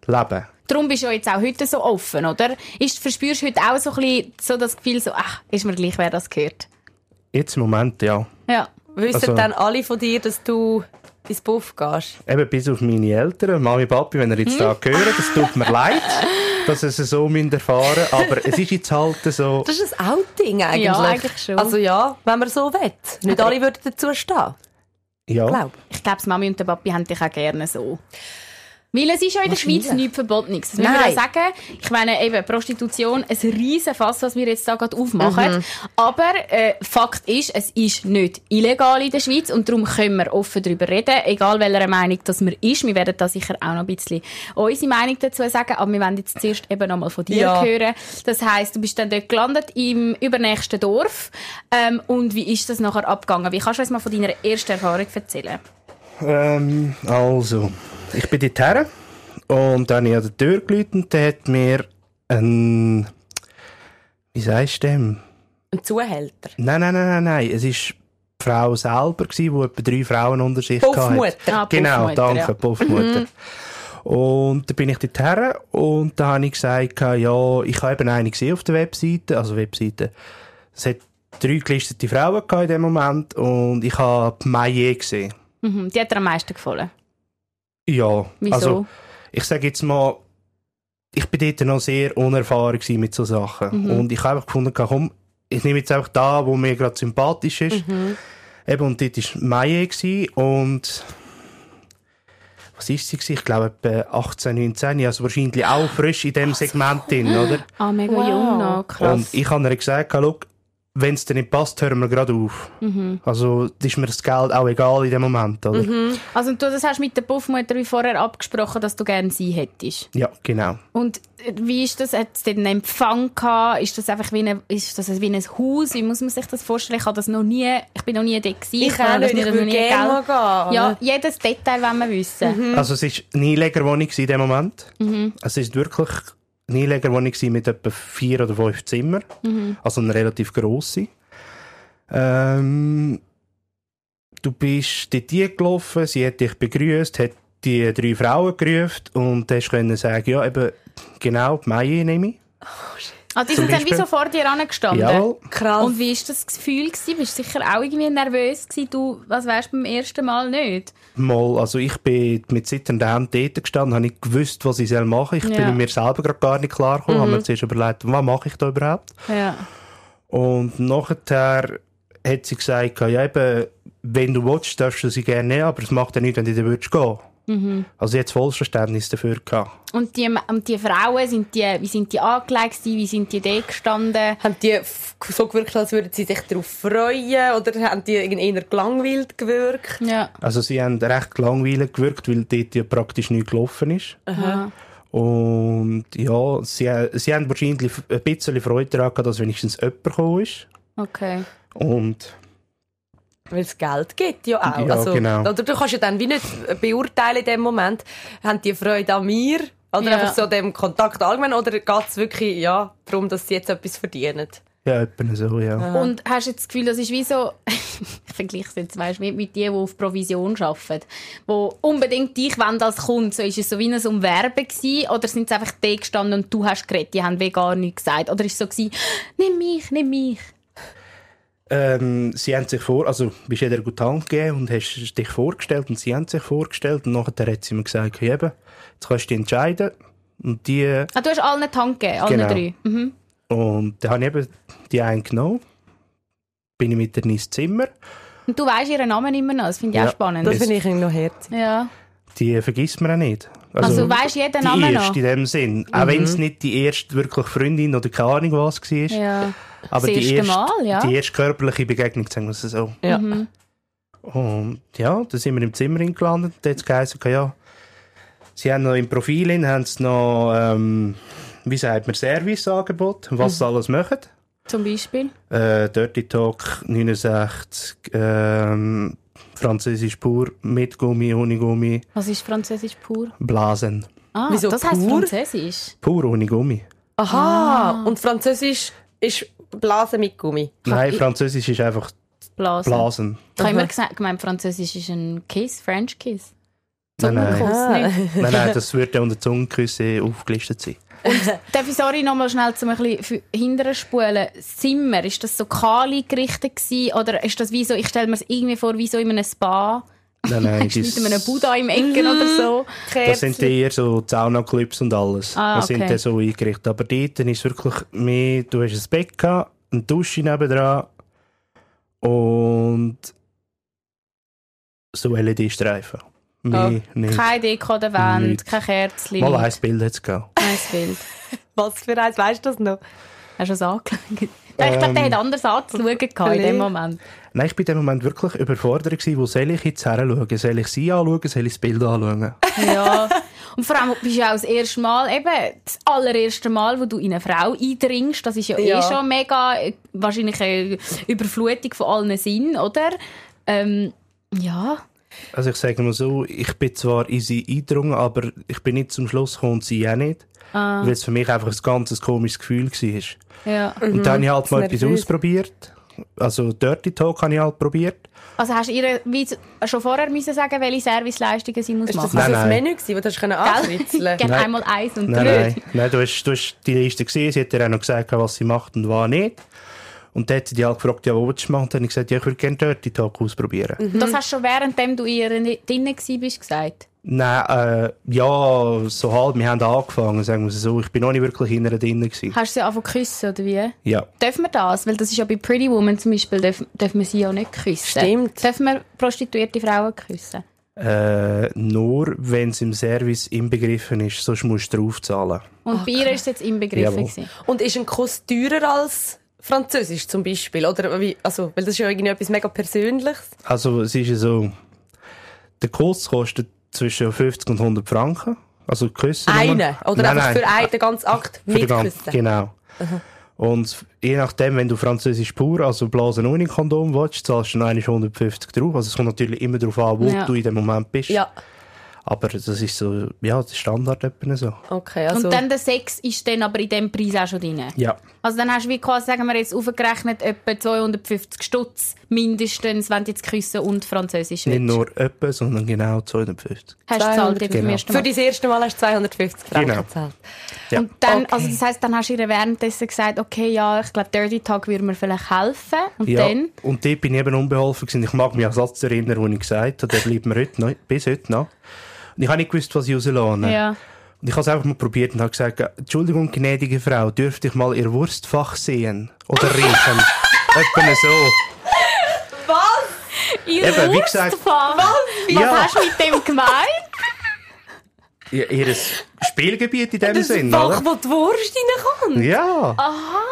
lebe. Darum bist du jetzt auch heute so offen, oder? Ist, verspürst du heute auch so ein bisschen so das Gefühl, so, ach, ist mir gleich, wer das gehört? Jetzt im Moment, ja. Ja. Wissen Also- dann alle von dir, dass du ins Buff gehst? Eben bis auf meine Eltern, Mami, Papi, wenn ihr jetzt da Hm? hören, das tut mir leid, *laughs* dass es so erfahren aber es ist jetzt halt so, Das ist ein Outing eigentlich. Ja, eigentlich schon. Also ja, wenn man so will. Nicht alle würden dazu stehen, ja. glaube Ich glaube, Mami und der Papi haben dich auch gerne so. Weil es ist ja in der Schweiz nichts Verbotenes. Das müssen wir Nein. auch sagen. Ich meine, eben, Prostitution, ein riesen Fass, was wir jetzt da gerade aufmachen. Mhm. Aber äh, Fakt ist, es ist nicht illegal in der Schweiz und darum können wir offen darüber reden, egal welcher Meinung das man ist. Wir werden da sicher auch noch ein bisschen unsere Meinung dazu sagen, aber wir wollen jetzt zuerst eben noch mal von dir Ja. hören. Das heisst, du bist dann dort gelandet im übernächsten Dorf. Ähm, und wie ist das nachher abgegangen? Wie kannst du uns mal von deiner ersten Erfahrung erzählen? Ähm, also, ich bin dort her und dann habe ich an der Tür geläutet und der hat mir ein, wie sagst du dem? Ein Zuhälter. Nein, nein, nein, nein, nein, es war die Frau selber, gewesen, die etwa drei Frauen unter sich Puffmutter. hatte. Ah, Genau, Puffmutter, danke, ja. Puffmutter. Und dann bin ich dort her und da habe ich gesagt, ja, ich habe eben eine gesehen auf der Webseite, also Webseite. Es hat drei gelistete Frauen in dem Moment und ich habe die Maye gesehen. Mhm. Die hat dir am meisten gefallen. Ja, Wieso? also ich sage jetzt mal, ich bin dort noch sehr unerfahren mit so Sachen. Mhm. Und ich habe einfach gefunden, komm, ich nehme jetzt einfach da, wo mir gerade sympathisch ist. Mhm. Eben, und dort war gewesen und was ist sie? Ich glaube etwa 18, 19, also wahrscheinlich auch frisch in dem Segment drin, oder? Ah, mega Wow. jung noch. Krass. Und ich habe ihr gesagt, schau, wenn es dir nicht passt, hören wir gerade auf. Mhm. Also, das ist mir das Geld auch egal in dem Moment, oder? Also du das hast mit der Puffmutter wie vorher abgesprochen, dass du gerne sie hättest. Ja, genau. Und äh, wie ist das? Hat es einen Empfang gehabt? Ist das einfach wie, eine, ist das wie ein Haus? Wie muss man sich das vorstellen? Ich habe das noch nie, ich bin noch nie dort gewesen. Ich das nicht, ich würde nie, gerne gehen. Ja, jedes Detail wollen wir wissen. Also es war eine Einlegerwohnung in dem Moment. Es ist wirklich eine gewesen mit etwa vier oder fünf Zimmern. Also eine relativ grosse. Ähm, du bist dort gelaufen, sie hat dich begrüßt, hat die drei Frauen gerufen und du können sagen, ja, eben, genau, die Mai nehme ich. Ah, die Zum sind dann wie so vor dir angestanden? Jawohl. Krass. Und wie war das Gefühl? Gewesen? Bist du sicher auch irgendwie nervös gewesen? Du, was wärst beim ersten Mal nicht? Mal, also ich bin mit zitternden Händen dort gestanden, habe nicht gewusst, was ich machen soll. Ich Ja. bin mir selber gerade gar nicht klar gekommen, habe mir zuerst überlegt, was mache ich da überhaupt? Ja. Und nachher hat sie gesagt, ja eben, wenn du willst, darfst du sie gerne nehmen, aber es macht ja nichts, wenn du dann würdest gehen. Also jetzt volles Verständnis dafür gehabt. Und die, und die Frauen, sind die, wie sind die angelegt? Wie sind die da gestanden? Haben die so gewirkt, als würden sie sich darauf freuen? Oder haben die irgendwie eher gelangweilt gewirkt? Ja. Also sie haben recht langweilig gewirkt, weil dort ja praktisch nichts gelaufen ist. Aha. Und ja, sie, sie haben wahrscheinlich ein bisschen Freude daran gehabt, dass wenigstens jemand gekommen ist. Okay. Und Weil es Geld gibt ja auch. Ja, also, genau. Oder du kannst ja dann wie nicht beurteilen in dem Moment, haben die Freude an mir? Oder Ja. einfach so dem Kontakt allgemein? Oder geht es wirklich ja, darum, dass sie jetzt etwas verdienen? ja, etwa so, ja. Und hast du jetzt das Gefühl, das ist wie so, *laughs* ich vergleiche es jetzt weißt, mit, mit denen, die auf Provision arbeiten, die unbedingt dich wollen als Kunde, so ist es so wie ein Umwerben gewesen, oder sind sie einfach da gestanden und du hast geredet, die haben wie gar nichts gesagt, oder ist es so gewesen, nimm mich, nimm mich. Ähm, sie haben sich vor, also bist jeder gut Hand gegeben und hast dich vorgestellt und sie haben sich vorgestellt und nachher hat sie mir gesagt, hey, eben, jetzt kannst du dich entscheiden und die Ah, du hast allen die Hand gegeben, allen Genau. drei. Mhm. und dann habe ich eben die einen genommen, bin ich mit ihr ins Zimmer, Und du weißt ihren Namen immer noch, das finde ich Ja, auch spannend. Das Es- finde ich noch herzig. ja. die vergisst man auch nicht. Also, weisst jeden die Namen erste noch? in dem Sinn, auch wenn es nicht die erste wirklich Freundin oder keine Ahnung was war, Ja. aber Das die erste Mal, ja. die erste körperliche Begegnung, sagen wir es so. Ja. Mhm. Und ja, da sind wir im Zimmer gelandet. Da hat es geheißen, ja, sie haben noch im Profil hin, haben sie noch, ähm, wie sagt man, Serviceangebot, was Mhm. sie alles machen. Zum Beispiel? Äh, Dirty Talk 69, ähm, Französisch pur, mit Gummi, ohne Gummi, Was ist Französisch pur? Blasen. Ah, Wieso das heisst pur? Französisch. Pur ohne Gummi. Aha. Und Französisch ist Blasen mit Gummi. Nein, Französisch ist einfach Blasen. Blasen. Ich habe immer gesagt, gemeint, Französisch ist ein Kiss, French Kiss. Nein, nein. Ah. nein, nein, das würde ja unter Zungenküsse aufgelistet sein. *laughs* Darf ich, sorry, nochmal schnell zum ein bisschen hinterher spulen. Zimmer, ist das so kahl eingerichtet gewesen? Oder ist das wie so, ich stelle mir es irgendwie vor, wie so in einem Spa? Nein, nein, *laughs* Mit das, einem Buddha im Ecken oder so? das sind eher so Sauna-Clips und alles. Ah, Das sind okay. dann so eingerichtet. Aber dort ist es wirklich mehr, du hast ein Bett gehabt, eine Dusche nebendran und so LED-Streifen. Mehr nicht. Keine Deko an der Wand, Nichts. kein Kerzchen. Mal ein Bild hat es gehabt. Ein Bild. *laughs* Was für eins, weißt du das noch? Hast du es angelegt? Ich glaube, der hat anders anzuschauen gehabt in dem Moment. Nein, ich war in dem Moment wirklich überfordert, gewesen, wo soll ich jetzt heranschauen? Soll ich sie anschauen? Soll ich das Bild anschauen? *laughs* Ja. Und vor allem bist du ja auch das erste Mal, eben das allererste Mal, wo du in eine Frau eindringst. Das ist ja, Ja. eh schon mega, wahrscheinlich eine Überflutung von allen Sinnen, oder? Ähm, ja. Also ich sage mal so, ich bin zwar in sie eingedrungen, aber ich bin nicht zum Schluss gekommen und sie auch nicht. Ah. Weil es für mich einfach ein ganz komisches Gefühl war. ja. Und dann habe ich halt mal etwas ausprobiert. Also Dirty Talk habe ich halt probiert. Also hast du ihr wie schon vorher müssen sagen, welche Serviceleistungen sie muss Ist das machen Nein, so ein nein. Menü das du Gell? ankritzeln Nein. einmal eins und Nein, drei. nein, nein, du hast, du hast die Liste gesehen, sie hat dir auch noch gesagt, was sie macht und was nicht. Und dann hat sie dich halt gefragt, ja, was willst du machen? Und dann habe ich gesagt, ja, ich würde gerne Dirty Talk ausprobieren. Das hast du schon währenddem du in ihr drinnen bist gesagt. Nein, äh, ja, so halb, wir haben angefangen, sagen wir so. Ich bin noch nicht wirklich in einer drin gewesen. Hast du sie zu küssen, oder wie? Ja. Dürfen wir das? Weil das ist ja bei Pretty Woman zum Beispiel, dürfen, dürfen wir sie ja nicht küssen. Stimmt. Dürfen wir prostituierte Frauen küssen? Äh, nur wenn es im Service inbegriffen ist, sonst musst du draufzahlen. Und bei ihr ist es jetzt inbegriffen. Jawohl. gewesen. Und ist ein Kuss teurer als Französisch zum Beispiel? Oder wie, also, weil das ist ja irgendwie etwas mega Persönliches. Also es ist ja so, der Kurs kostet zwischen 50 und 100 Franken. Also Küssen. nur. Einen? Oder Nein, einfach nein. für einen den ganzen Akt Für mit ganzen- Küssen? Genau. Und je nachdem, wenn du Französisch pur, also Blasen ohne Kondom willst, zahlst du noch einmal 150 drauf. Also es kommt natürlich immer darauf an, wo Ja. du in dem Moment bist. Ja, Aber das ist so, ja, das ist Standard etwa so. okay. Also, Und dann der Sex ist dann aber in diesem Preis auch schon drin. Ja. Also dann hast du wie quasi, sagen wir jetzt, aufgerechnet etwa 250 Stutz mindestens, wenn du jetzt küssen und Französisch Nicht willst. nur etwa, sondern genau 250. Hast du gezahlt eben genau. für dein erste Mal hast du 250 Franken Genau. gezahlt. Ja. Und dann, Okay. also das heisst, dann hast du ihr währenddessen gesagt, okay, ja, ich glaube, Dirty Talk würde mir vielleicht helfen. Und Ja, dann, und dort bin ich eben unbeholfen gewesen. Ich mag mich an Satz erinnern, den ich gesagt habe, der bleibt mir heute noch, bis heute noch. Und ich habe nicht gewusst, was ich rauslasse. ja. Und ich habe es einfach mal probiert und habe gesagt, Entschuldigung, gnädige Frau, dürfte ich mal Ihr Wurstfach sehen? Oder riechen? *laughs* Etwa so. Ihr Eben, wie gesagt- Wurstfach. Was? Was Ja. hast du mit dem gemeint? Ja, Ihr Spielgebiet in dem Das Sinn, Fach, oder? wo die Wurst reinkommt. Ja. Aha!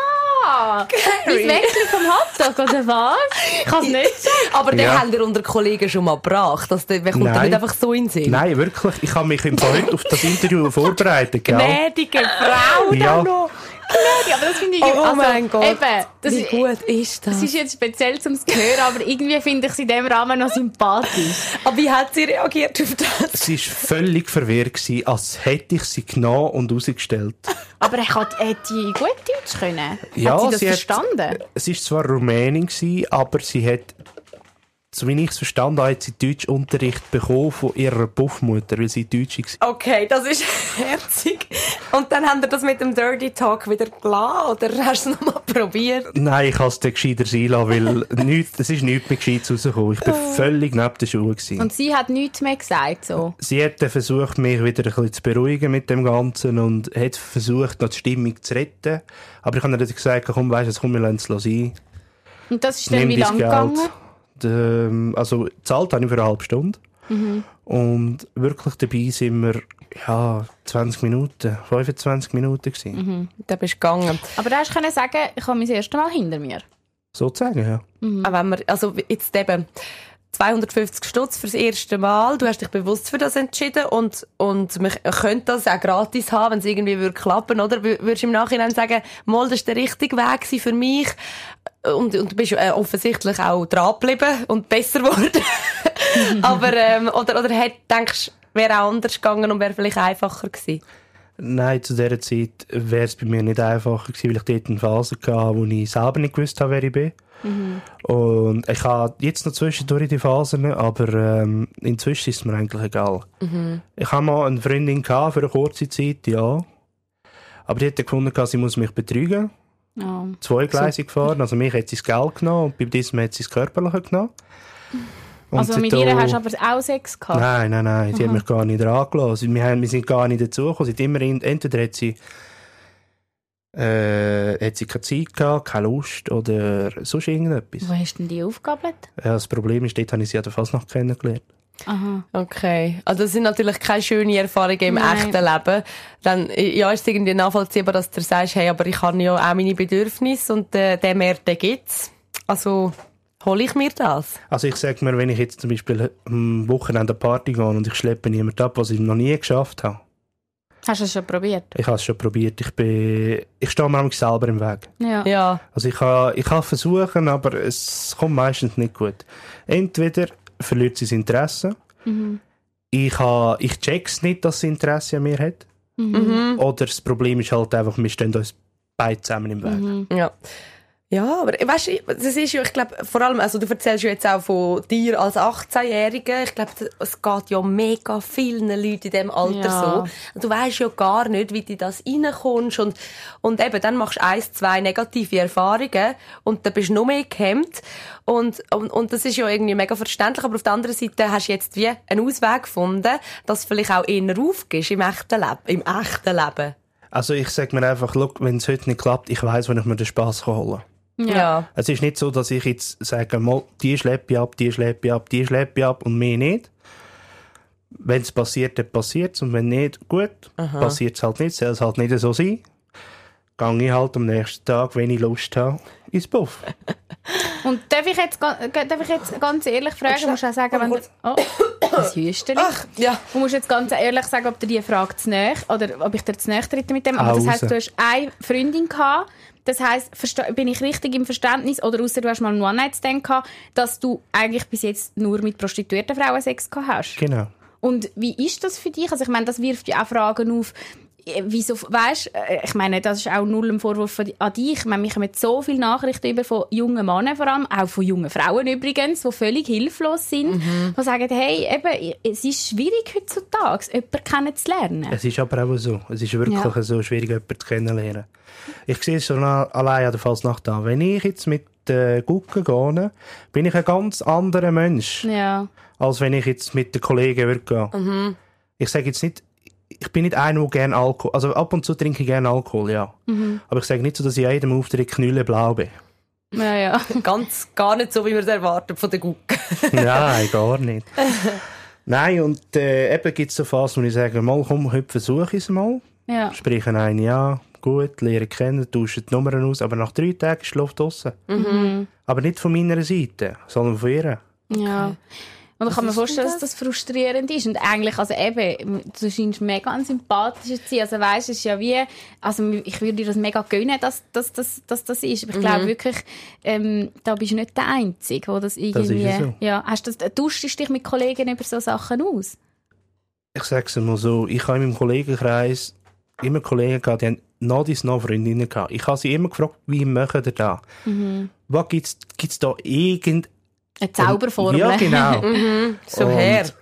Mein Weckli vom Hotdog, oder was? Ich kann es nicht sagen. Aber den Ja. haben wir unter Kollegen schon mal gebracht. Das, der kommt Nein. einfach so in den Sinn. Nein, wirklich. Ich habe mich im Fall heute auf das Interview vorbereitet, gell? Gnädige Frau Ja. da noch. Aber das finde ich... Oh also, mein Gott. Eben, das Wie ist, gut ist das? das ist jetzt speziell zum Hören, aber irgendwie finde ich sie in diesem Rahmen noch sympathisch. Aber wie hat sie reagiert auf das? Sie war völlig verwirrt, gewesen, als hätte ich sie genommen und rausgestellt. Aber er hat, hat die gut Deutsch können. Ja, hat sie das sie hat- verstanden? Sie war zwar Rumänin, gewesen, aber sie hat, so wie ich es verstanden habe, hat sie Deutschunterricht bekommen von ihrer Puffmutter, weil sie Deutsche war. Okay, das ist *laughs* herzig. Und dann haben wir das mit dem Dirty Talk wieder gelassen? Oder hast du es nochmal probiert? Nein, ich habe es dann gescheiter sein lassen, weil *laughs* nichts, es ist nichts mehr gescheit rausgekommen. Ich war völlig neben den Schuhen. Gewesen. Und sie hat nichts mehr gesagt, so. Sie hat dann versucht, mich wieder ein bisschen zu beruhigen mit dem Ganzen und hat versucht, noch die Stimmung zu retten. Aber ich habe ihr dann gesagt, komm, weisst du, komm, wir lassen es sein. Und das ist dann Nimm wie lang gegangen? Ähm, also, gezahlt habe ich für eine halbe Stunde. Mhm. Und wirklich dabei sind wir, ja, 20 Minuten, 25 Minuten gewesen. Mhm. Da bist du gegangen. Aber da hast du sagen, ich habe mein erstes Mal hinter mir. Sozusagen, ja. Auch wenn wir, also jetzt eben, 250 Stutz fürs erste Mal. Du hast dich bewusst für das entschieden und, und man könnte das auch gratis haben, wenn es irgendwie würde klappen, oder? Wür- Würdest du im Nachhinein sagen, mal, das war der richtige Weg für mich? Und, und du bist äh, offensichtlich auch dran geblieben und besser *laughs* geworden. Aber, ähm, oder, oder denkst du, wäre auch anders gegangen und wäre vielleicht einfacher gewesen? Nein, zu dieser Zeit wäre es bei mir nicht einfacher gewesen, weil ich dort eine Phase hatte, wo ich selber nicht gewusst habe, wer ich bin. Und ich habe jetzt noch zwischendurch die Phasen, aber ähm, inzwischen ist es mir eigentlich egal. Ich habe mal eine Freundin gehabt für eine kurze Zeit, ja. Aber die hat gefunden, sie muss mich betrügen. Ja. Zweigleisig gefahren. Also mich hat sie das Geld genommen und bei diesem hat sie das Körperliche genommen. Und Also mit ihr hast du aber auch Sex gehabt? Nein, nein, nein, sie hat mich gar nicht angelassen. Wir, haben, wir sind gar nicht dazugekommen. Sie immer, in- entweder hat sie, äh, hat sie keine Zeit gehabt, keine Lust oder sonst irgendetwas. Wo hast du denn die aufgegabelt? Ja, das Problem ist, dort habe ich sie an der Fasnacht kennengelernt. Aha. Okay. Also das sind natürlich keine schönen Erfahrungen im Nein. echten Leben. Dann, ja, ist es irgendwie nachvollziehbar, dass du sagst, hey, aber ich habe ja auch meine Bedürfnisse und äh, den den gibt's. Also, hole ich mir das? Also ich sage mir, wenn ich jetzt zum Beispiel am Wochenende eine Party gehe und ich schleppe niemanden ab, was ich noch nie geschafft habe. Hast du es schon probiert? Ich habe es schon probiert. Ich bin, ich stehe mir manchmal selber im Weg. Ja. Ja. Also ich kann, ich kann versuchen, aber es kommt meistens nicht gut. Entweder verliert sie das Interesse. Ich, ha, ich check's nicht, dass sie Interesse an mir hat. Oder das Problem ist halt einfach, wir stehen uns beide zusammen im Weg. Ja. Ja, aber weißt du, das ist ja, ich glaube, vor allem, also du erzählst ja jetzt auch von dir als 18-Jährige. Ich glaube, es geht ja mega vielen Leuten in diesem Alter Ja. so. Und du weißt ja gar nicht, wie du in das reinkommst. Und, und eben, dann machst du eins, zwei negative Erfahrungen und dann bist du noch mehr gehemmt. Und, und, und das ist ja irgendwie mega verständlich. Aber auf der anderen Seite hast du jetzt wie einen Ausweg gefunden, dass du vielleicht auch eher aufgibst im echten Leben. Im echten Leben. Also ich sage mir einfach, wenn es heute nicht klappt, ich weiß, wo ich mir den Spass holen kann. Ja. Es ist nicht so, dass ich jetzt sage, mal, die schleppe ich ab, die schleppe ich ab, die schleppe ich ab und mehr nicht. Wenn es passiert, dann passiert es. Und wenn nicht, gut, passiert es halt nicht, soll es halt nicht so sein. Gehe ich halt am nächsten Tag, wenn ich Lust habe, ins Puff. *laughs* Und darf ich, jetzt, darf ich jetzt ganz ehrlich fragen, du musst auch sagen, wenn du... Oh, das Hüsteli. Ach, ja. Du musst jetzt ganz ehrlich sagen, ob dir die Frage zu nahe, oder ob ich dir zu nahe trete mit dem. Aber das heisst, du hast eine Freundin gehabt. Das heisst, bin ich richtig im Verständnis, oder außer du hast mal einen One-Night-Stand gehabt, dass du eigentlich bis jetzt nur mit prostituierten Frauen Sex gehabt hast? Genau. Und wie ist das für dich? Also ich meine, das wirft ja auch Fragen auf, wieso, weißt, äh, ich meine, das ist auch null ein Vorwurf an dich. Ich meine, wir kommen so viele Nachrichten über von jungen Männern vor allem, auch von jungen Frauen übrigens, die völlig hilflos sind, die sagen, hey, eben, es ist schwierig heutzutage, jemanden kennenzulernen. Es ist aber auch so. Es ist wirklich Ja. so schwierig, jemanden zu kennenlernen. Ich sehe es schon allein an der Fasnacht an. Wenn ich jetzt mit äh, Gucken gehe, bin ich ein ganz anderer Mensch, Ja. als wenn ich jetzt mit den Kollegen würde gehen. Ich sage jetzt nicht, ich bin nicht einer, der gerne Alkohol, also ab und zu trinke ich gerne Alkohol, ja. Aber ich sage nicht so, dass ich an jedem Auftritt knülle blau bin. Ja, ja. *laughs* Ganz, gar nicht so, wie man es erwartet von der Guck. *laughs* Nein, gar nicht. *laughs* Nein, und äh, eben gibt es so Phasen, wo ich sage, mal komm, heute versuche ich es mal. ja. Sprechen einen ja, gut, lernen kennen, tauschen die Nummern aus, aber nach drei Tagen ist die Luft draussen. Aber nicht von meiner Seite, sondern von ihr. Ja. Und ich kann mir vorstellen, dass das frustrierend ist. Und eigentlich, also eben, du scheinst mega ein sympathischer zu sein. Also weißt, es ist ja wie, also ich würde dir das mega gönnen, dass, dass, dass, dass das ist. Aber ich glaube wirklich, ähm, da bist du nicht der Einzige, der das irgendwie, ja so. ja, hast du das, tauschst du dich mit Kollegen über so Sachen aus? Ich sage es mal so, ich habe in meinem Kollegenkreis immer Kollegen gehabt, die haben noch dies noch Freundinnen gehabt. Ich habe sie immer gefragt, wie machen ihr da? Was gibt's, gibt's da irgend... Eine Zauberformel. Ja, genau. *laughs* So Und- hart.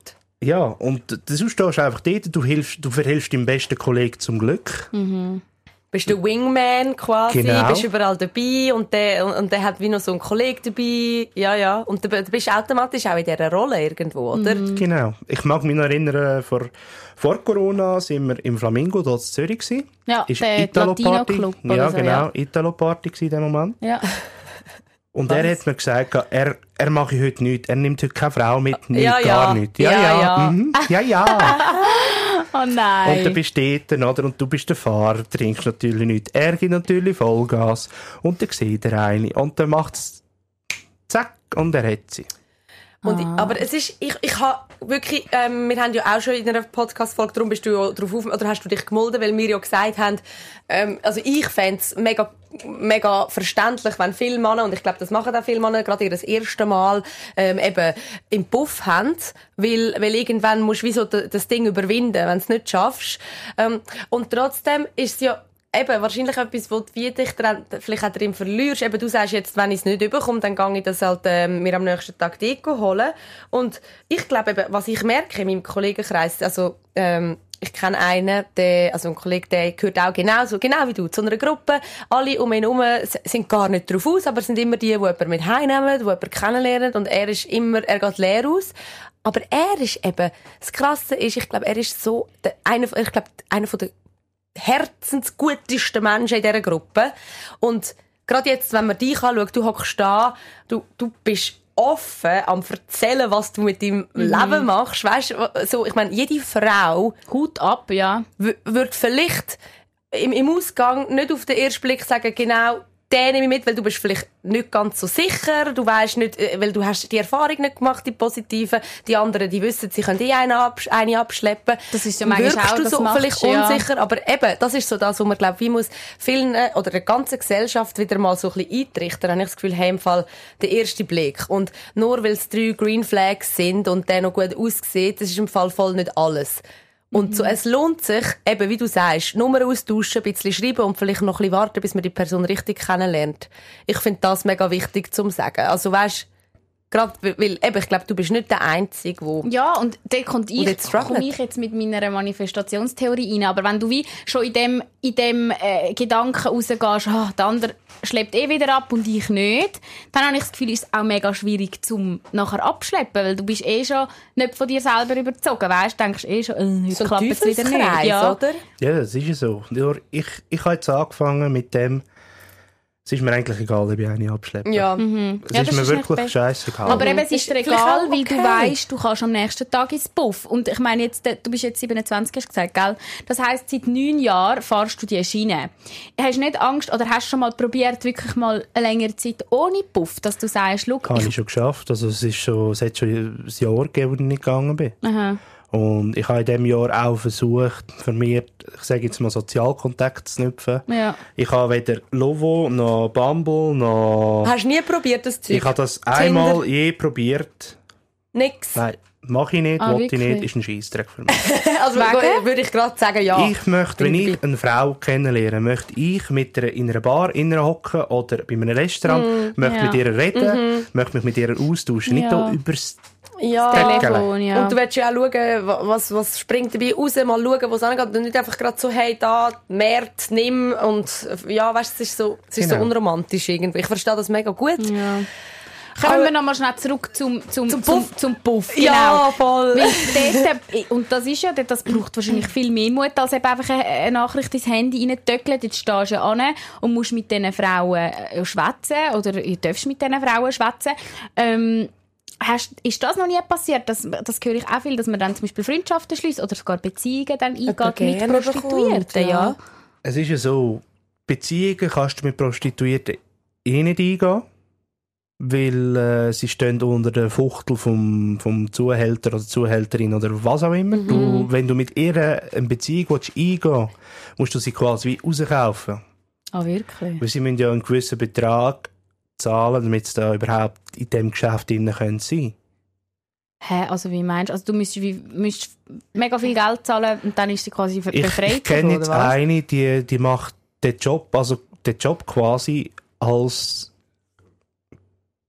Ja, und du stehst einfach dort, du, hilfst, du verhilfst deinem besten Kollegen zum Glück. Bist der Wingman quasi, Genau. bist überall dabei und der, und, und der hat wie noch so einen Kollegen dabei. Ja, ja. Und du, du bist automatisch auch in dieser Rolle irgendwo, oder? Genau. Ich mag mich noch erinnern, vor, vor Corona sind wir im Flamingo, dort in Zürich gewesen. Ja, Ist der Italo-Party. Latino-Club Ja, so, genau. ja. Italo-Party gewesen in dem Moment. Ja. *laughs* Und er hat mir gesagt, er, er mache heute nichts. Er nimmt heute keine Frau mit, nicht, Ja, ja. gar nicht. Ja, Ja, ja. ja. Mhm. Ja, ja. *laughs* Oh nein. Und dann bist du dort, oder? Und du bist der Fahrer, trinkst natürlich nichts. Er gibt natürlich Vollgas. Und dann sieht er eine. Und dann macht's zack, und er hat sie. Und ich, aber es ist, ich, ich habe wirklich, ähm, wir haben ja auch schon in einer Podcast-Folge, darum bist du ja drauf auf, oder hast du dich gemolden, weil wir ja gesagt haben, ähm, also ich fände es mega, mega verständlich, wenn viele Männer, und ich glaube, das machen auch viele Männer, gerade ihr das erste Mal, ähm, eben im Puff haben, weil, weil irgendwann musst du wie so das Ding überwinden, wenn du es nicht schaffst. Ähm, und trotzdem ist es ja eben, wahrscheinlich etwas, wo du wie dich dran, vielleicht auch drin verlierst. Eben, du sagst jetzt, wenn ich es nicht überkomme, dann gehe ich das halt, ähm, mir am nächsten Tag holen. Und ich glaube eben, was ich merke in meinem Kollegenkreis, also, ähm, ich kenne einen, der, also ein Kollege, der gehört auch genauso, genau wie du, zu einer Gruppe. Alle um ihn herum sind gar nicht drauf aus, aber sind immer die, die jemanden mit heimnehmen, die jemanden kennenlernen. Und er ist immer, er geht leer aus. Aber er ist eben, das Krasse ist, ich glaube, er ist so, der, einer, ich glaube, einer von der herzensgutesten Menschen in dieser Gruppe. Und gerade jetzt, wenn man dich anschaut, du hockst da, du, du bist offen am erzählen, was du mit deinem Leben machst. Weißt so, ich meine, jede Frau Hut ab, ja. wird vielleicht im, im Ausgang nicht auf den ersten Blick sagen, genau, den nehme ich mit, weil du bist vielleicht nicht ganz so sicher, du weißt nicht, äh, weil du hast die Erfahrung nicht gemacht, die positive, die anderen, die wissen, sie können eh eine, absch eine abschleppen. Das ist ja manchmal Wirkst auch, du so machst vielleicht ja. unsicher, aber eben, das ist so das, wo man, glaube wie muss vielen, äh, oder der ganzen Gesellschaft wieder mal so ein bisschen eintrichtern, habe ich das Gefühl, hey, im Fall der erste Blick. Und nur weil es drei Green Flags sind und der noch gut aussieht, das ist im Fall voll nicht alles. Und so, es lohnt sich, eben wie du sagst, Nummer austauschen, ein bisschen schreiben und vielleicht noch ein bisschen warten, bis man die Person richtig kennenlernt. Ich finde das mega wichtig zum sagen. Also weißt, gerade weil, eben, ich glaube, du bist nicht der Einzige, wo Ja, und da kommt ich, komme ich jetzt mit meiner Manifestationstheorie rein. Aber wenn du wie schon in dem, in dem äh, Gedanken rausgehst, ah, der andere schleppt eh wieder ab und ich nicht, dann habe ich das Gefühl, ist es auch mega schwierig zum nachher abschleppen, weil du bist eh schon nicht von dir selber überzogen, weißt? Du denkst eh schon, äh, heute so klappt es wieder nicht. Ja. oder? Ja, das ist ja so. Nur ich, ich habe jetzt angefangen mit dem, es ist mir eigentlich egal, ob ich eine abschleppe. Ja. Es Mhm. Ja, ist mir wirklich scheißegal. Aber eben, es ist dir egal, weil du okay. weißt, du kannst am nächsten Tag ins Puff. Und ich meine, jetzt, du bist jetzt 27, hast du gesagt, gell? Das heisst, seit neun Jahren fahrst du die Schiene. Hast du nicht Angst, oder hast du schon mal probiert, wirklich mal eine längere Zeit ohne Puff, dass du sagst, schau, habe ich schon geschafft. Also es, ist schon, es hat schon ein Jahr gegeben, wo ich nicht gegangen bin. Aha. Und ich habe in diesem Jahr auch versucht, vermehrt, ich sage jetzt mal, Sozialkontakt zu knüpfen. Ja. Ich habe weder Lovo, noch Bumble, noch... Hast du nie probiert, das Zeug? Ich habe das einmal je probiert. Nix. Nein, mache ich nicht, Ah, wollte ich nicht, ist ein Scheissdreck für mich. *laughs* Also Wegen? würde ich gerade sagen, ja. Ich möchte, wenn ich eine Frau kennenlerne, möchte ich mit ihr in einer Bar hocken oder bei einem Restaurant, möchte ja. mit ihr reden, möchte mich mit ihr austauschen. Nicht Ja. da übers ja. Telefon, ja. Und du willst ja auch schauen, wa- was, was springt dabei raus, mal schauen, wo es angeht. Und nicht einfach gerade so, hey, da, März, nimm. Und ja, weißt du, es ist so, es ist so Genau. unromantisch irgendwie. Ich verstehe das mega gut. ja. Kommen wir nochmal schnell zurück zum, zum, zum, Puff. zum, Puff. Genau. Ja, voll. Weil dort, und das ist ja, das braucht wahrscheinlich viel mehr Mut, als eben einfach eine, Nachricht ins Handy reintöckeln. Jetzt stehst du ja an und musst mit diesen Frauen äh, schwätzen oder ihr darfst mit diesen Frauen schwätzen. Ähm, hast, ist das noch nie passiert? Das, das höre ich auch viel, dass man dann zum Beispiel Freundschaften schließt oder sogar Beziehungen dann eingeht mit Prostituierten. bekommt, ja. Ja. Es ist ja so, Beziehungen kannst du mit Prostituierten eh nicht eingehen, weil äh, sie stehen unter der Fuchtel vom, vom Zuhälter oder Zuhälterin oder was auch immer. Du, wenn du mit ihr eine Beziehung willst eingehen musst du sie quasi wie rauskaufen. Ah, wirklich? Weil sie müssen ja einen gewissen Betrag zahlen, damit sie da überhaupt in diesem Geschäft drin können sein Hä, also wie meinst du? Also du müsstest, wie, müsstest mega viel Geld zahlen und dann ist sie quasi ver- Ich, befreit ich kenne jetzt oder eine, die, die macht den Job, also den Job quasi als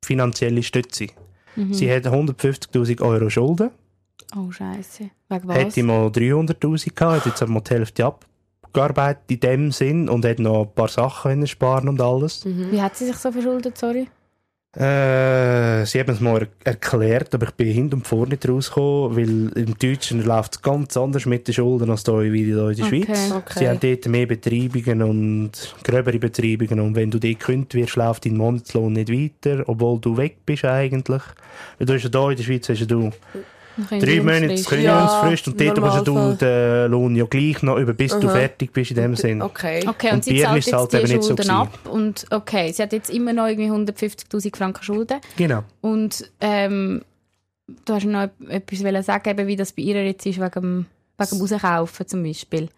finanzielle Stütze. Mhm. Sie hat 150'000 Euro Schulden, Oh, scheiße. Wegen was? hätte mal 300'000 gehabt, hat jetzt aber die Hälfte abgearbeitet in dem Sinn und hat noch ein paar Sachen sparen und alles. Wie hat sie sich so verschuldet, sorry? Äh, sie haben es mal er erklärt, aber ich bin hinten und vorne nicht rausgekommen, weil im Deutschen läuft es ganz anders mit den Schulden als hier wie in der. Schweiz. Okay. Sie haben dort mehr Betreibungen und gröbere Betreibungen und wenn du dort gekündigt wirst, läuft dein Monatslohn nicht weiter, obwohl du weg bist eigentlich. Weil du hast ja hier in der Schweiz hast du drei Monate Kündigungsfrist und dort kannst du den Lohn ja gleich noch über, bis du Aha. fertig bist in dem Sinn. Okay. Okay, und, Und sie zahlt ist jetzt halt die eben nicht so Schulden ab und okay, sie hat jetzt immer noch irgendwie 150'000 Franken Schulden Genau. und ähm, Du hast noch etwas wollen sagen, eben, wie das bei ihr jetzt ist, wegen dem, wegen dem Rauskaufen zum Beispiel.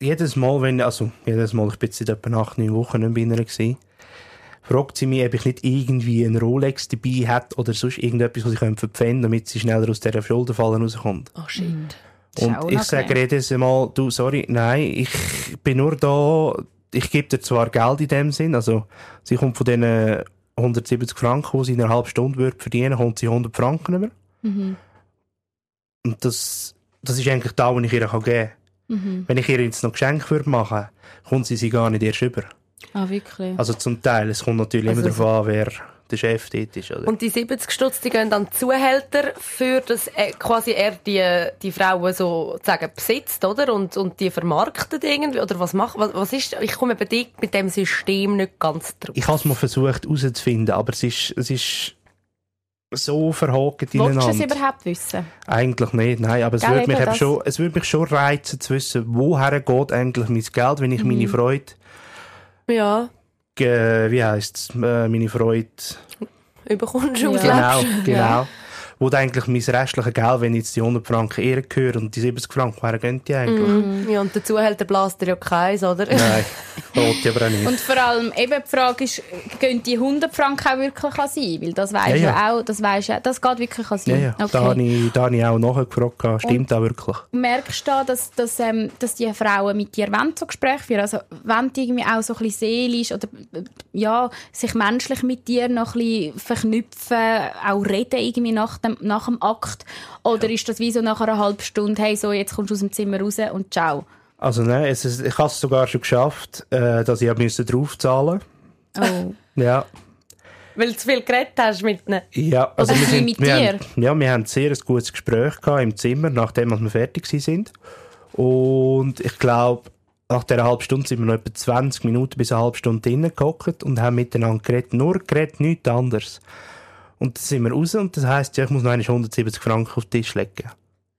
jedes Mal, wenn, also jedes Mal, ich bin seit etwa acht, neun Wochen nicht bei ihr gewesen, fragt sie mich, ob ich nicht irgendwie einen Rolex dabei hätte oder sonst irgendetwas, was ich könnte verpfänden damit sie schneller aus dieser Schuldenfalle rauskommt. Oh shit. Ist Und ich sage jedes Mal, du, sorry, nein, ich bin nur da, ich gebe dir zwar Geld in dem Sinn, also sie kommt von diesen 170 Franken, die sie in einer halben Stunde würde verdienen, kommt sie 100 Franken über. Mhm. Und das, das ist eigentlich da, was ich ihr kann geben kann. Mhm. Wenn ich ihr jetzt noch Geschenke würde machen, kommt sie sie gar nicht erst über. Ah, wirklich? Also zum Teil, es kommt natürlich Also immer darauf an, wer der Chef dort ist. Oder? Und die 70 Stutz, die gehen dann Zuhälter, für das äh, quasi er die, die Frauen so sagen besitzt, oder? Und, und die vermarktet irgendwie, oder was macht, was, was ist, ich komme bei dir mit dem System nicht ganz drauf. ich habe es mal versucht herauszufinden, aber es ist, es ist so verhakt Wolltest du es ineinander. überhaupt wissen? Eigentlich nicht, nein, aber es Gell, würde mich, schon, es würde mich schon reizen zu wissen, woher geht eigentlich mein Geld, wenn ich Mhm. meine Freude, Ja, ge, wie heisst es, äh, meine Freude, überkommst du Ja. genau, genau, wo eigentlich mein restliches Geld, wenn jetzt die 100 Franken ihr gehören und die 70 Franken, woher gehen die eigentlich? Mhm. Ja, und der Zuhälter bläst dir ja keins, oder? Nein, wollte ich aber auch nicht. Und vor allem, eben die Frage ist, gehen die 100 Franken auch wirklich an sie? Weil das weisst Ja, ja, ja. auch, das weisst ja, das geht wirklich an sie. Ja, ja, da habe ich, da habe ich auch nachgefragt, stimmt auch wirklich. Merkst du da, dass, dass, ähm, dass die Frauen mit dir wollen, so Gespräche führen? Also, wenn die irgendwie auch so ein bisschen seelisch oder, äh, ja, sich menschlich mit dir noch ein bisschen verknüpfen, auch reden irgendwie nach dem, nach dem Akt? Oder ist das wie so nach einer halben Stunde, hey, so, jetzt kommst du aus dem Zimmer raus und ciao? Also nein, es ist, ich habe es sogar schon geschafft, äh, dass ich müssen draufzahlen Oh. Ja, Weil du zu viel geredet hast mit ihnen. ja. Also Oder wir sind, mit wir dir? Haben, ja, wir haben ein sehr gutes Gespräch gehabt im Zimmer, nachdem wir fertig sind. Und ich glaube, nach dieser halben Stunde sind wir noch etwa 20 Minuten bis eine halbe Stunde drinnen gehockt und haben miteinander geredet, nur geredet, nichts anderes. Und dann sind wir raus und das heisst, ja, ich muss noch einmal 170 Franken auf den Tisch legen.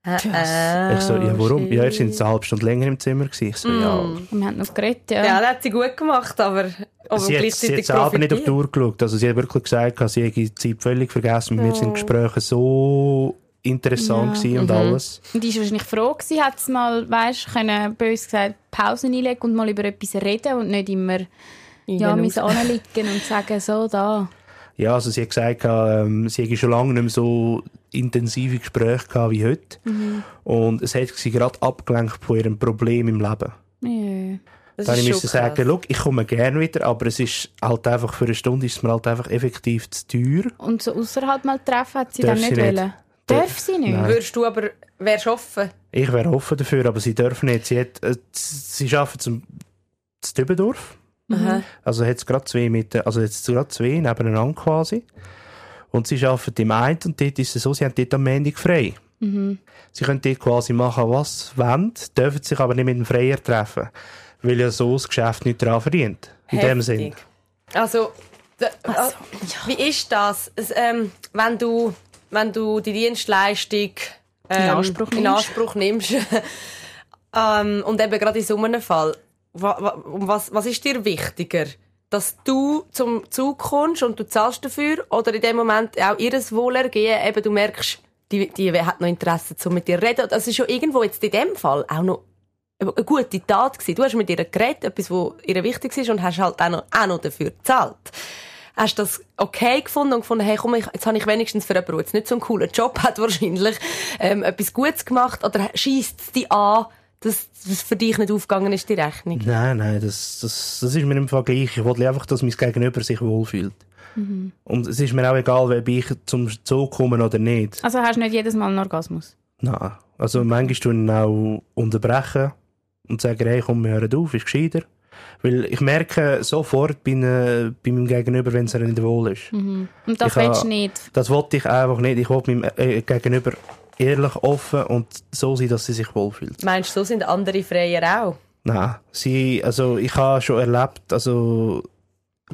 Äh, ich so, ja, warum? Ja, ihr seid eine halbe Stunde länger im Zimmer gewesen. Ich so, ja. Wir haben noch geredet, ja. Ja, das hat sie gut gemacht, aber, aber Sie hat, sie hat gleichzeitig selber nicht auf die. Uhr geschaut. Also sie hat wirklich gesagt, sie hätte die Zeit völlig vergessen. Wir sind Gespräche so interessant Ja. gewesen und alles. Und die war wahrscheinlich froh gewesen, hat sie mal, weisst, können, bös gesagt, Pausen einlegen und mal über etwas reden und nicht immer, ja, müssen anliegen und sagen, so, da. Ja, also sie hat gesagt, ähm, sie hätte schon lange nicht mehr so intensive Gespräche gehabt wie heute. Mhm. Und es hat sie gerade abgelenkt von ihrem Problem im Leben. Ja. Das Dann ich schon sagen. Look, ich komme gerne wieder, aber es ist halt einfach, für eine Stunde ist es mir halt einfach effektiv zu teuer. Und so außerhalb mal treffen hat sie Darf dann sie nicht nicht. wollen. Darf sie nicht? Nein. Würdest du aber, wärst offen? Ich wäre offen dafür, aber sie dürfen nicht. Sie, hat, äh, sie arbeiten zum zu Aha. Also hat es gerade zwei mit, also jetzt gerade zwei nebeneinander quasi. Und sie arbeiten im einen und dort ist es so, sie haben dort am Montag frei. Sie können dort quasi machen, was sie wollen, dürfen sich aber nicht mit dem Freier treffen. Weil ja so das Geschäft nicht daran verdient. In dem Heftig. Sinn. Also, da, äh, wie ist das, es, ähm, wenn du, wenn du die Dienstleistung ähm, In Anspruch in nimmst. Anspruch nimmst *laughs* ähm, und eben gerade in so einem Fall, um was, was ist dir wichtiger? Dass du zum Zug kommst und du zahlst dafür oder in dem Moment auch ihr Wohlergehen, eben du merkst, die, die hat noch Interesse, um mit dir zu reden. Das ist ja irgendwo jetzt in dem Fall auch noch eine gute Tat gewesen. Du hast mit ihr geredet, etwas, was ihr wichtig ist und hast halt auch noch, auch noch dafür gezahlt. Hast du das okay gefunden und gefunden, hey, komm, jetzt habe ich wenigstens für jemanden, der nicht so einen coolen Job hat, wahrscheinlich, ähm, etwas Gutes gemacht? Oder schießt es dich an, dass es für dich nicht aufgegangen ist, die Rechnung? Nein, nein, das, das, das ist mir im Fall gleich. Ich wollte einfach, dass mein Gegenüber sich wohlfühlt. Und es ist mir auch egal, ob ich zum Zug komme oder nicht. Also hast du nicht jedes Mal einen Orgasmus? Nein. Also manchmal tue ich ihn auch unterbrechen und sage, hey, komm, wir hören auf, ist gescheiter. Weil ich merke sofort bei, äh, bei meinem Gegenüber, wenn es nicht wohl ist. Und das Ich willst du nicht? Das wollte ich einfach nicht. Ich wollte meinem äh, Gegenüber ehrlich, offen und so sein, dass sie sich wohlfühlt. Meinst du, so sind andere Freier auch? Nein, sie, also ich habe schon erlebt, also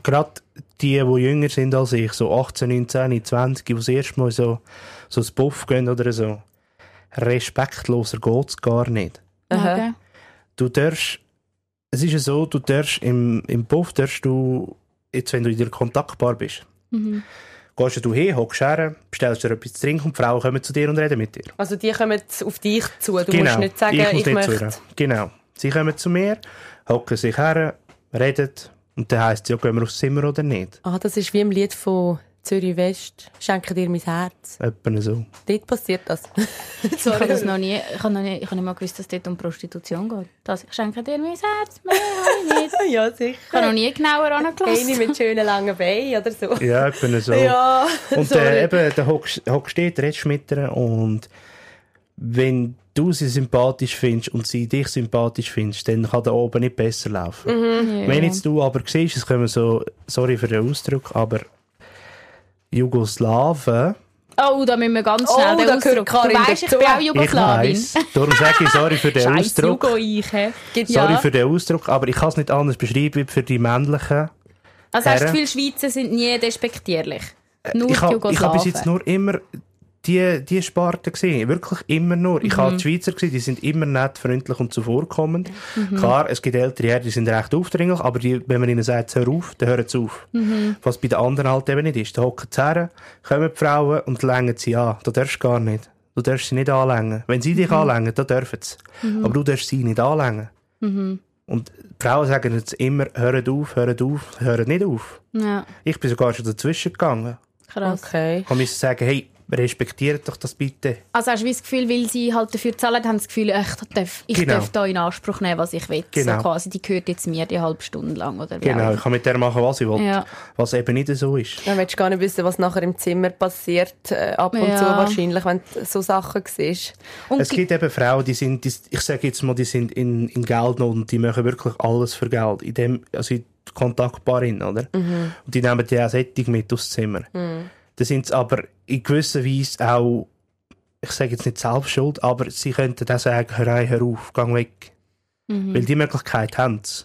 gerade die, die jünger sind als ich, so 18, 19, 20, die das erste Mal so, so ins Buff gehen oder so, respektloser geht's gar nicht. Aha. Okay. Du darfst, es ist ja so, du darfst im, im Puff darfst du, jetzt wenn du in dir kontaktbar bist, Mhm. Gehst du hin, hockst her, bestellst dir etwas zu trinken und die Frauen kommen zu dir und reden mit dir. Also die kommen auf dich zu. Du genau. musst nicht sagen, ich, ich, muss zu möchte... ihr. Genau. Sie kommen zu mir, hocken sich her, reden und dann heisst es, ja, gehen wir aufs Zimmer oder nicht. Ah, das ist wie im Lied von Zürich West. Schenke dir mein Herz. Etwa so. Dort passiert das. *laughs* Ich habe das noch nie, ich habe noch nie, ich habe nicht mal gewusst, dass es dort um Prostitution geht. Das, ich schenke dir mein Herz, mehr habe ich nicht. *laughs* ja, sicher. Ich habe noch nie genauer angelassen. Eine mit schönen langen Beinen oder so. Ja, etwa *laughs* so. Ja, Und sorry. äh, eben, da hockst du dort, redest mit ihr und wenn du sie sympathisch findest und sie dich sympathisch findest, dann kann da oben nicht besser laufen. Mhm. Wenn jetzt du aber siehst, es kommen so, sorry für den Ausdruck, aber Jugoslawen, Oh, da müssen wir ganz Oh, schnell den da gehört Ausdruck. Karin Du weißt, ich bin auch ich Jugoslawin. weiss, darum sage ich sorry für den *laughs* Ausdruck. Jugo ich, hä? Sorry ja. für den Ausdruck, aber ich kann es nicht anders beschreiben wie für die männlichen. Also hast du das Herren. Gefühl, Schweizer sind nie despektierlich? Nur Äh, ich die habe hab bis jetzt nur immer die, die Sparte gesehen. Wirklich immer nur. Ich habe die Schweizer gesehen, die sind immer nett, freundlich und zuvorkommend. Klar, es gibt ältere Herren, die sind recht aufdringlich, aber die, wenn man ihnen sagt, hör auf, dann hören sie auf. Was bei den anderen halt eben nicht ist. Da hocken sie her, kommen die Frauen und längen sie an. Da darfst du gar nicht. Du darfst sie nicht anlängen. Wenn sie dich anlängen, dann dürfen sie. Aber du darfst sie nicht anlängen. Und die Frauen sagen jetzt immer, hört auf, hört auf, hört nicht auf. Ja, Ich bin sogar schon dazwischen gegangen. krass. Okay. Ich musste sagen, hey, respektiert doch das bitte. Also hast du wie das Gefühl, weil sie halt dafür zahlen, haben sie das Gefühl, ich darf, ich Genau. darf da in Anspruch nehmen, was ich will. Genau. So quasi, die gehört jetzt mir die halbe Stunde lang. Oder Genau, ich kann mit der machen, was ich will. Ja. Was eben nicht so ist. Dann willst du gar nicht wissen, was nachher im Zimmer passiert. Äh, ab und Ja. zu wahrscheinlich, wenn du so Sachen siehst. Und Es gi- gibt eben Frauen, die sind, die, ich sage jetzt mal, die sind in, in Geldnot und die machen wirklich alles für Geld. In dem, also in Kontaktparin, oder? Und die nehmen die auch Sättig mit aufs Zimmer. Da sind sie aber in gewisser Weise auch, ich sage jetzt nicht selbst schuld, aber sie könnten auch sagen, hör rein, hör auf, geh weg. Weil die Möglichkeit haben sie.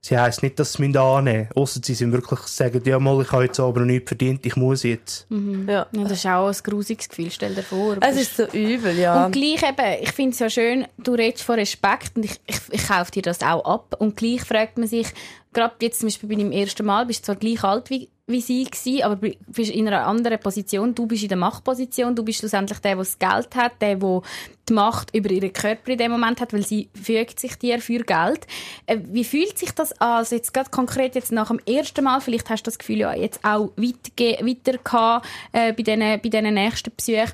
Sie heisst nicht, dass sie mich annehmen müssen. Ausser sie sind wirklich sagen, ja mal, ich habe jetzt aber noch nichts verdient, ich muss jetzt. Ja. ja, das ist auch ein grusiges Gefühl, stell dir vor. Es ist so übel, ja. Und gleich eben, ich finde es ja schön, du redest von Respekt und ich, ich, ich kaufe dir das auch ab. Und gleich fragt man sich, gerade jetzt zum Beispiel bei deinem ersten Mal, bist du zwar gleich alt wie, wie sie gewesen, aber bist in einer anderen Position. Du bist in der Machtposition, du bist schlussendlich der, der das Geld hat, der, der die Macht über ihren Körper in dem Moment hat, weil sie fügt sich dir für Geld. Äh, wie fühlt sich das an? Also jetzt gerade konkret jetzt nach dem ersten Mal, vielleicht hast du das Gefühl ja jetzt auch weiterge- weiter gehabt, äh, bei diesen bei diesen nächsten Besuchen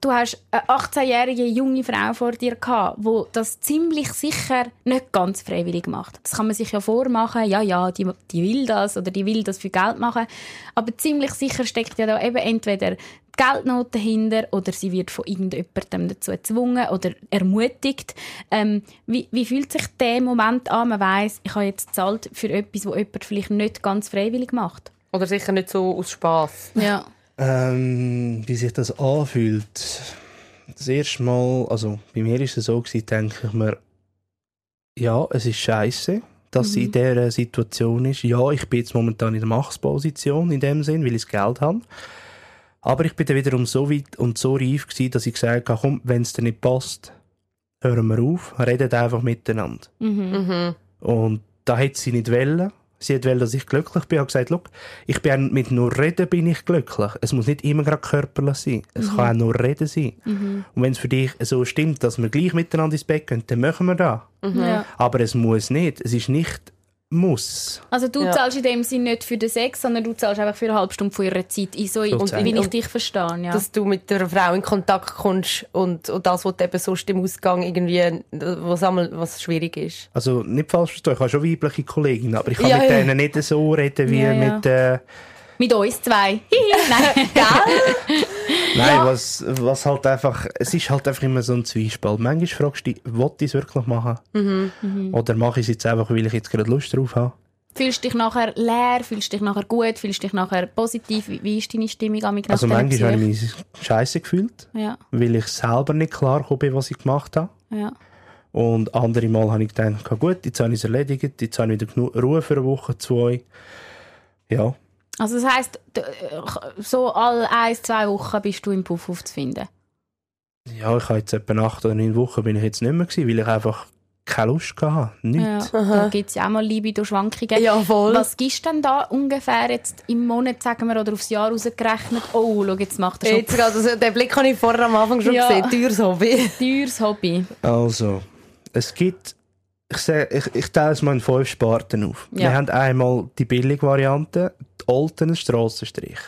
du hast eine 18-jährige junge Frau vor dir gehabt, die das ziemlich sicher nicht ganz freiwillig macht. Das kann man sich ja vormachen, ja, ja, die, die will das oder die will das für Geld machen. Aber ziemlich sicher steckt ja da eben entweder die Geldnot dahinter oder sie wird von irgendjemandem dazu gezwungen oder ermutigt. Ähm, wie, wie fühlt sich der Moment an, man weiss, ich habe jetzt gezahlt für etwas, wo jemand vielleicht nicht ganz freiwillig macht? Oder sicher nicht so aus Spass. Ja. Ähm, wie sich das anfühlt. Das erste Mal, also bei mir ist es so gewesen, denke ich mir, ja, es ist scheiße, dass sie in dieser Situation ist. Ja, ich bin jetzt momentan in der Machtposition in dem Sinn, weil ich das Geld habe. Aber ich bin dann wiederum so weit und so reif gewesen, dass ich gesagt habe, komm, wenn es dir nicht passt, hören wir auf, reden einfach miteinander. Und da hätte sie nicht wollen. Sie hat wollen, dass ich glücklich bin. Ich habe gesagt, «Schau, ich bin mit nur Reden bin ich glücklich. Es muss nicht immer gerade körperlich sein. Es kann auch nur Reden sein. Und wenn es für dich so stimmt, dass wir gleich miteinander ins Bett gehen, dann machen wir das. ja. Aber es muss nicht. Es ist nicht muss. Also du Ja. zahlst in dem Sinn nicht für den Sex, sondern du zahlst einfach für eine halbe Stunde von ihrer Zeit. In so, und wie ich dich verstehe, ja. Dass du mit einer Frau in Kontakt kommst und, und das, was du eben sonst im Ausgang irgendwie, was, einmal, was schwierig ist. Also nicht falsch verstehen, ich habe schon weibliche Kolleginnen, aber ich kann Ja, mit ja. denen nicht so reden wie Ja, ja. mit... Äh, Mit uns zwei. *laughs* Nein. Nein, was, was halt einfach, es ist halt einfach immer so ein Zwiespalt. Manchmal fragst du dich, will ich es wirklich machen? Mhm. Oder mache ich es jetzt einfach, weil ich jetzt gerade Lust drauf habe? Fühlst du dich nachher leer? Fühlst du dich nachher gut? Fühlst du dich nachher positiv? Wie, wie ist deine Stimmung am nach Also manchmal habe ich mich scheiße gefühlt, Ja, weil ich selber nicht klar bin, was ich gemacht habe. ja. Und andere Mal habe ich gedacht, okay, gut, jetzt habe ich es erledigt, jetzt habe ich wieder genug Ruhe für eine Woche, zwei. Ja, Also das heisst, äh, so alle ein, zwei Wochen bist du im Puff aufzufinden? ja, ich habe jetzt etwa acht oder neun Wochen bin ich jetzt nicht mehr gewesen, weil ich einfach keine Lust gehabt. Ja, Nichts. da gibt es ja auch mal Libido-Schwankungen. Ja, voll. Was gibst du denn da ungefähr jetzt im Monat, sagen wir, oder aufs Jahr rausgerechnet? Oh, schau, jetzt macht er schon Jetzt gerade, also, den Blick habe ich vorher am Anfang schon Ja. gesehen. Teures Hobby. teures Hobby. Also, es gibt, ich, ich, ich teile es mal in fünf Sparten auf. Ja. Wir haben einmal die billige Variante, die Oltener Strassenstrich.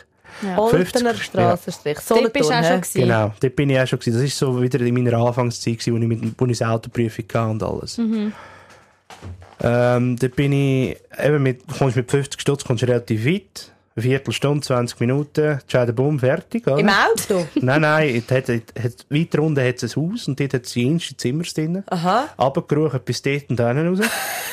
Oltener 50, Strassenstrich. Dort bist du auch schon gewesen. Genau, dort bin ich auch schon gewesen. Das ist so wieder in meiner Anfangszeit, wo ich, mit, wo ich das Autoprüfung hatte und alles. Mhm. Ähm, dort bin ich, eben mit, kommst mit 50 Stutz, kommst du relativ weit. Eine Viertelstunde, 20 Minuten, Scheide Bumm, fertig, oder? Im Auto? *laughs* Nein, nein, es hat, hat, weiter unten hat es ein Haus und dort hat es jenste Zimmer drin. Aha. Runtergerufen bis dort und dann raus.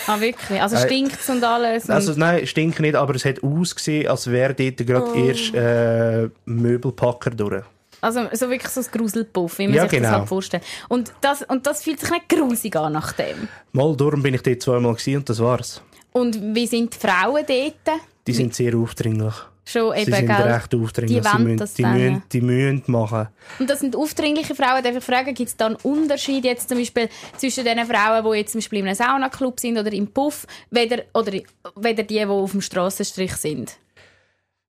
Ah, wirklich? Also Äh, stinkt und alles? Also und nein, stinkt nicht, aber es hat ausgesehen, als wäre dort gerade Oh. erst äh, Möbelpacker durch. also so wirklich so ein Gruselpuff, wie man Ja, sich genau. das halt vorstellt. Und das, und das fühlt sich nicht grusig an nach dem. Mal darum bin ich dort zweimal gewesen und das war's. Und wie sind die Frauen dort? Die sind sehr aufdringlich. Schon Sie eben, sind gell? recht aufdringlich. Die sie müssen, das die, müssen, die müssen machen. Und das sind aufdringliche Frauen. Darf ich fragen, gibt es da einen Unterschied jetzt zum Beispiel zwischen den Frauen, die jetzt zum Beispiel in einem Saunaclub sind oder im Puff, weder, oder weder die, die auf dem Strassenstrich sind?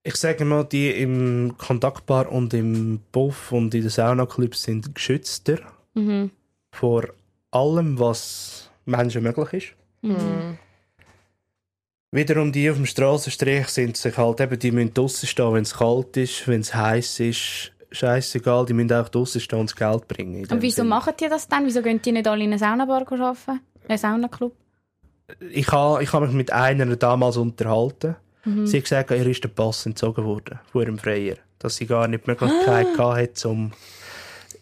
Ich sage mal, die im Kontaktbar und im Puff und in den Saunaclubs sind geschützter Mhm. vor allem, was Menschen möglich ist. Mhm. Wiederum die auf dem Strassenstrich sind sich halt eben, die müssen draussen stehen, wenn es kalt ist, wenn es heiß ist. Scheißegal, die müssen auch draussen stehen und das Geld bringen. Und wieso Sinn. machen die das dann? Wieso gehen die nicht alle in eine Saunabar arbeiten? Einen Saunaclub? Ich habe ich ha mich mit einer damals unterhalten. Mhm. Sie hat gesagt, ihr ist der Pass entzogen worden von ihrem Freier. Dass sie gar nicht die Möglichkeit Ah. *gasps* gehabt hat, um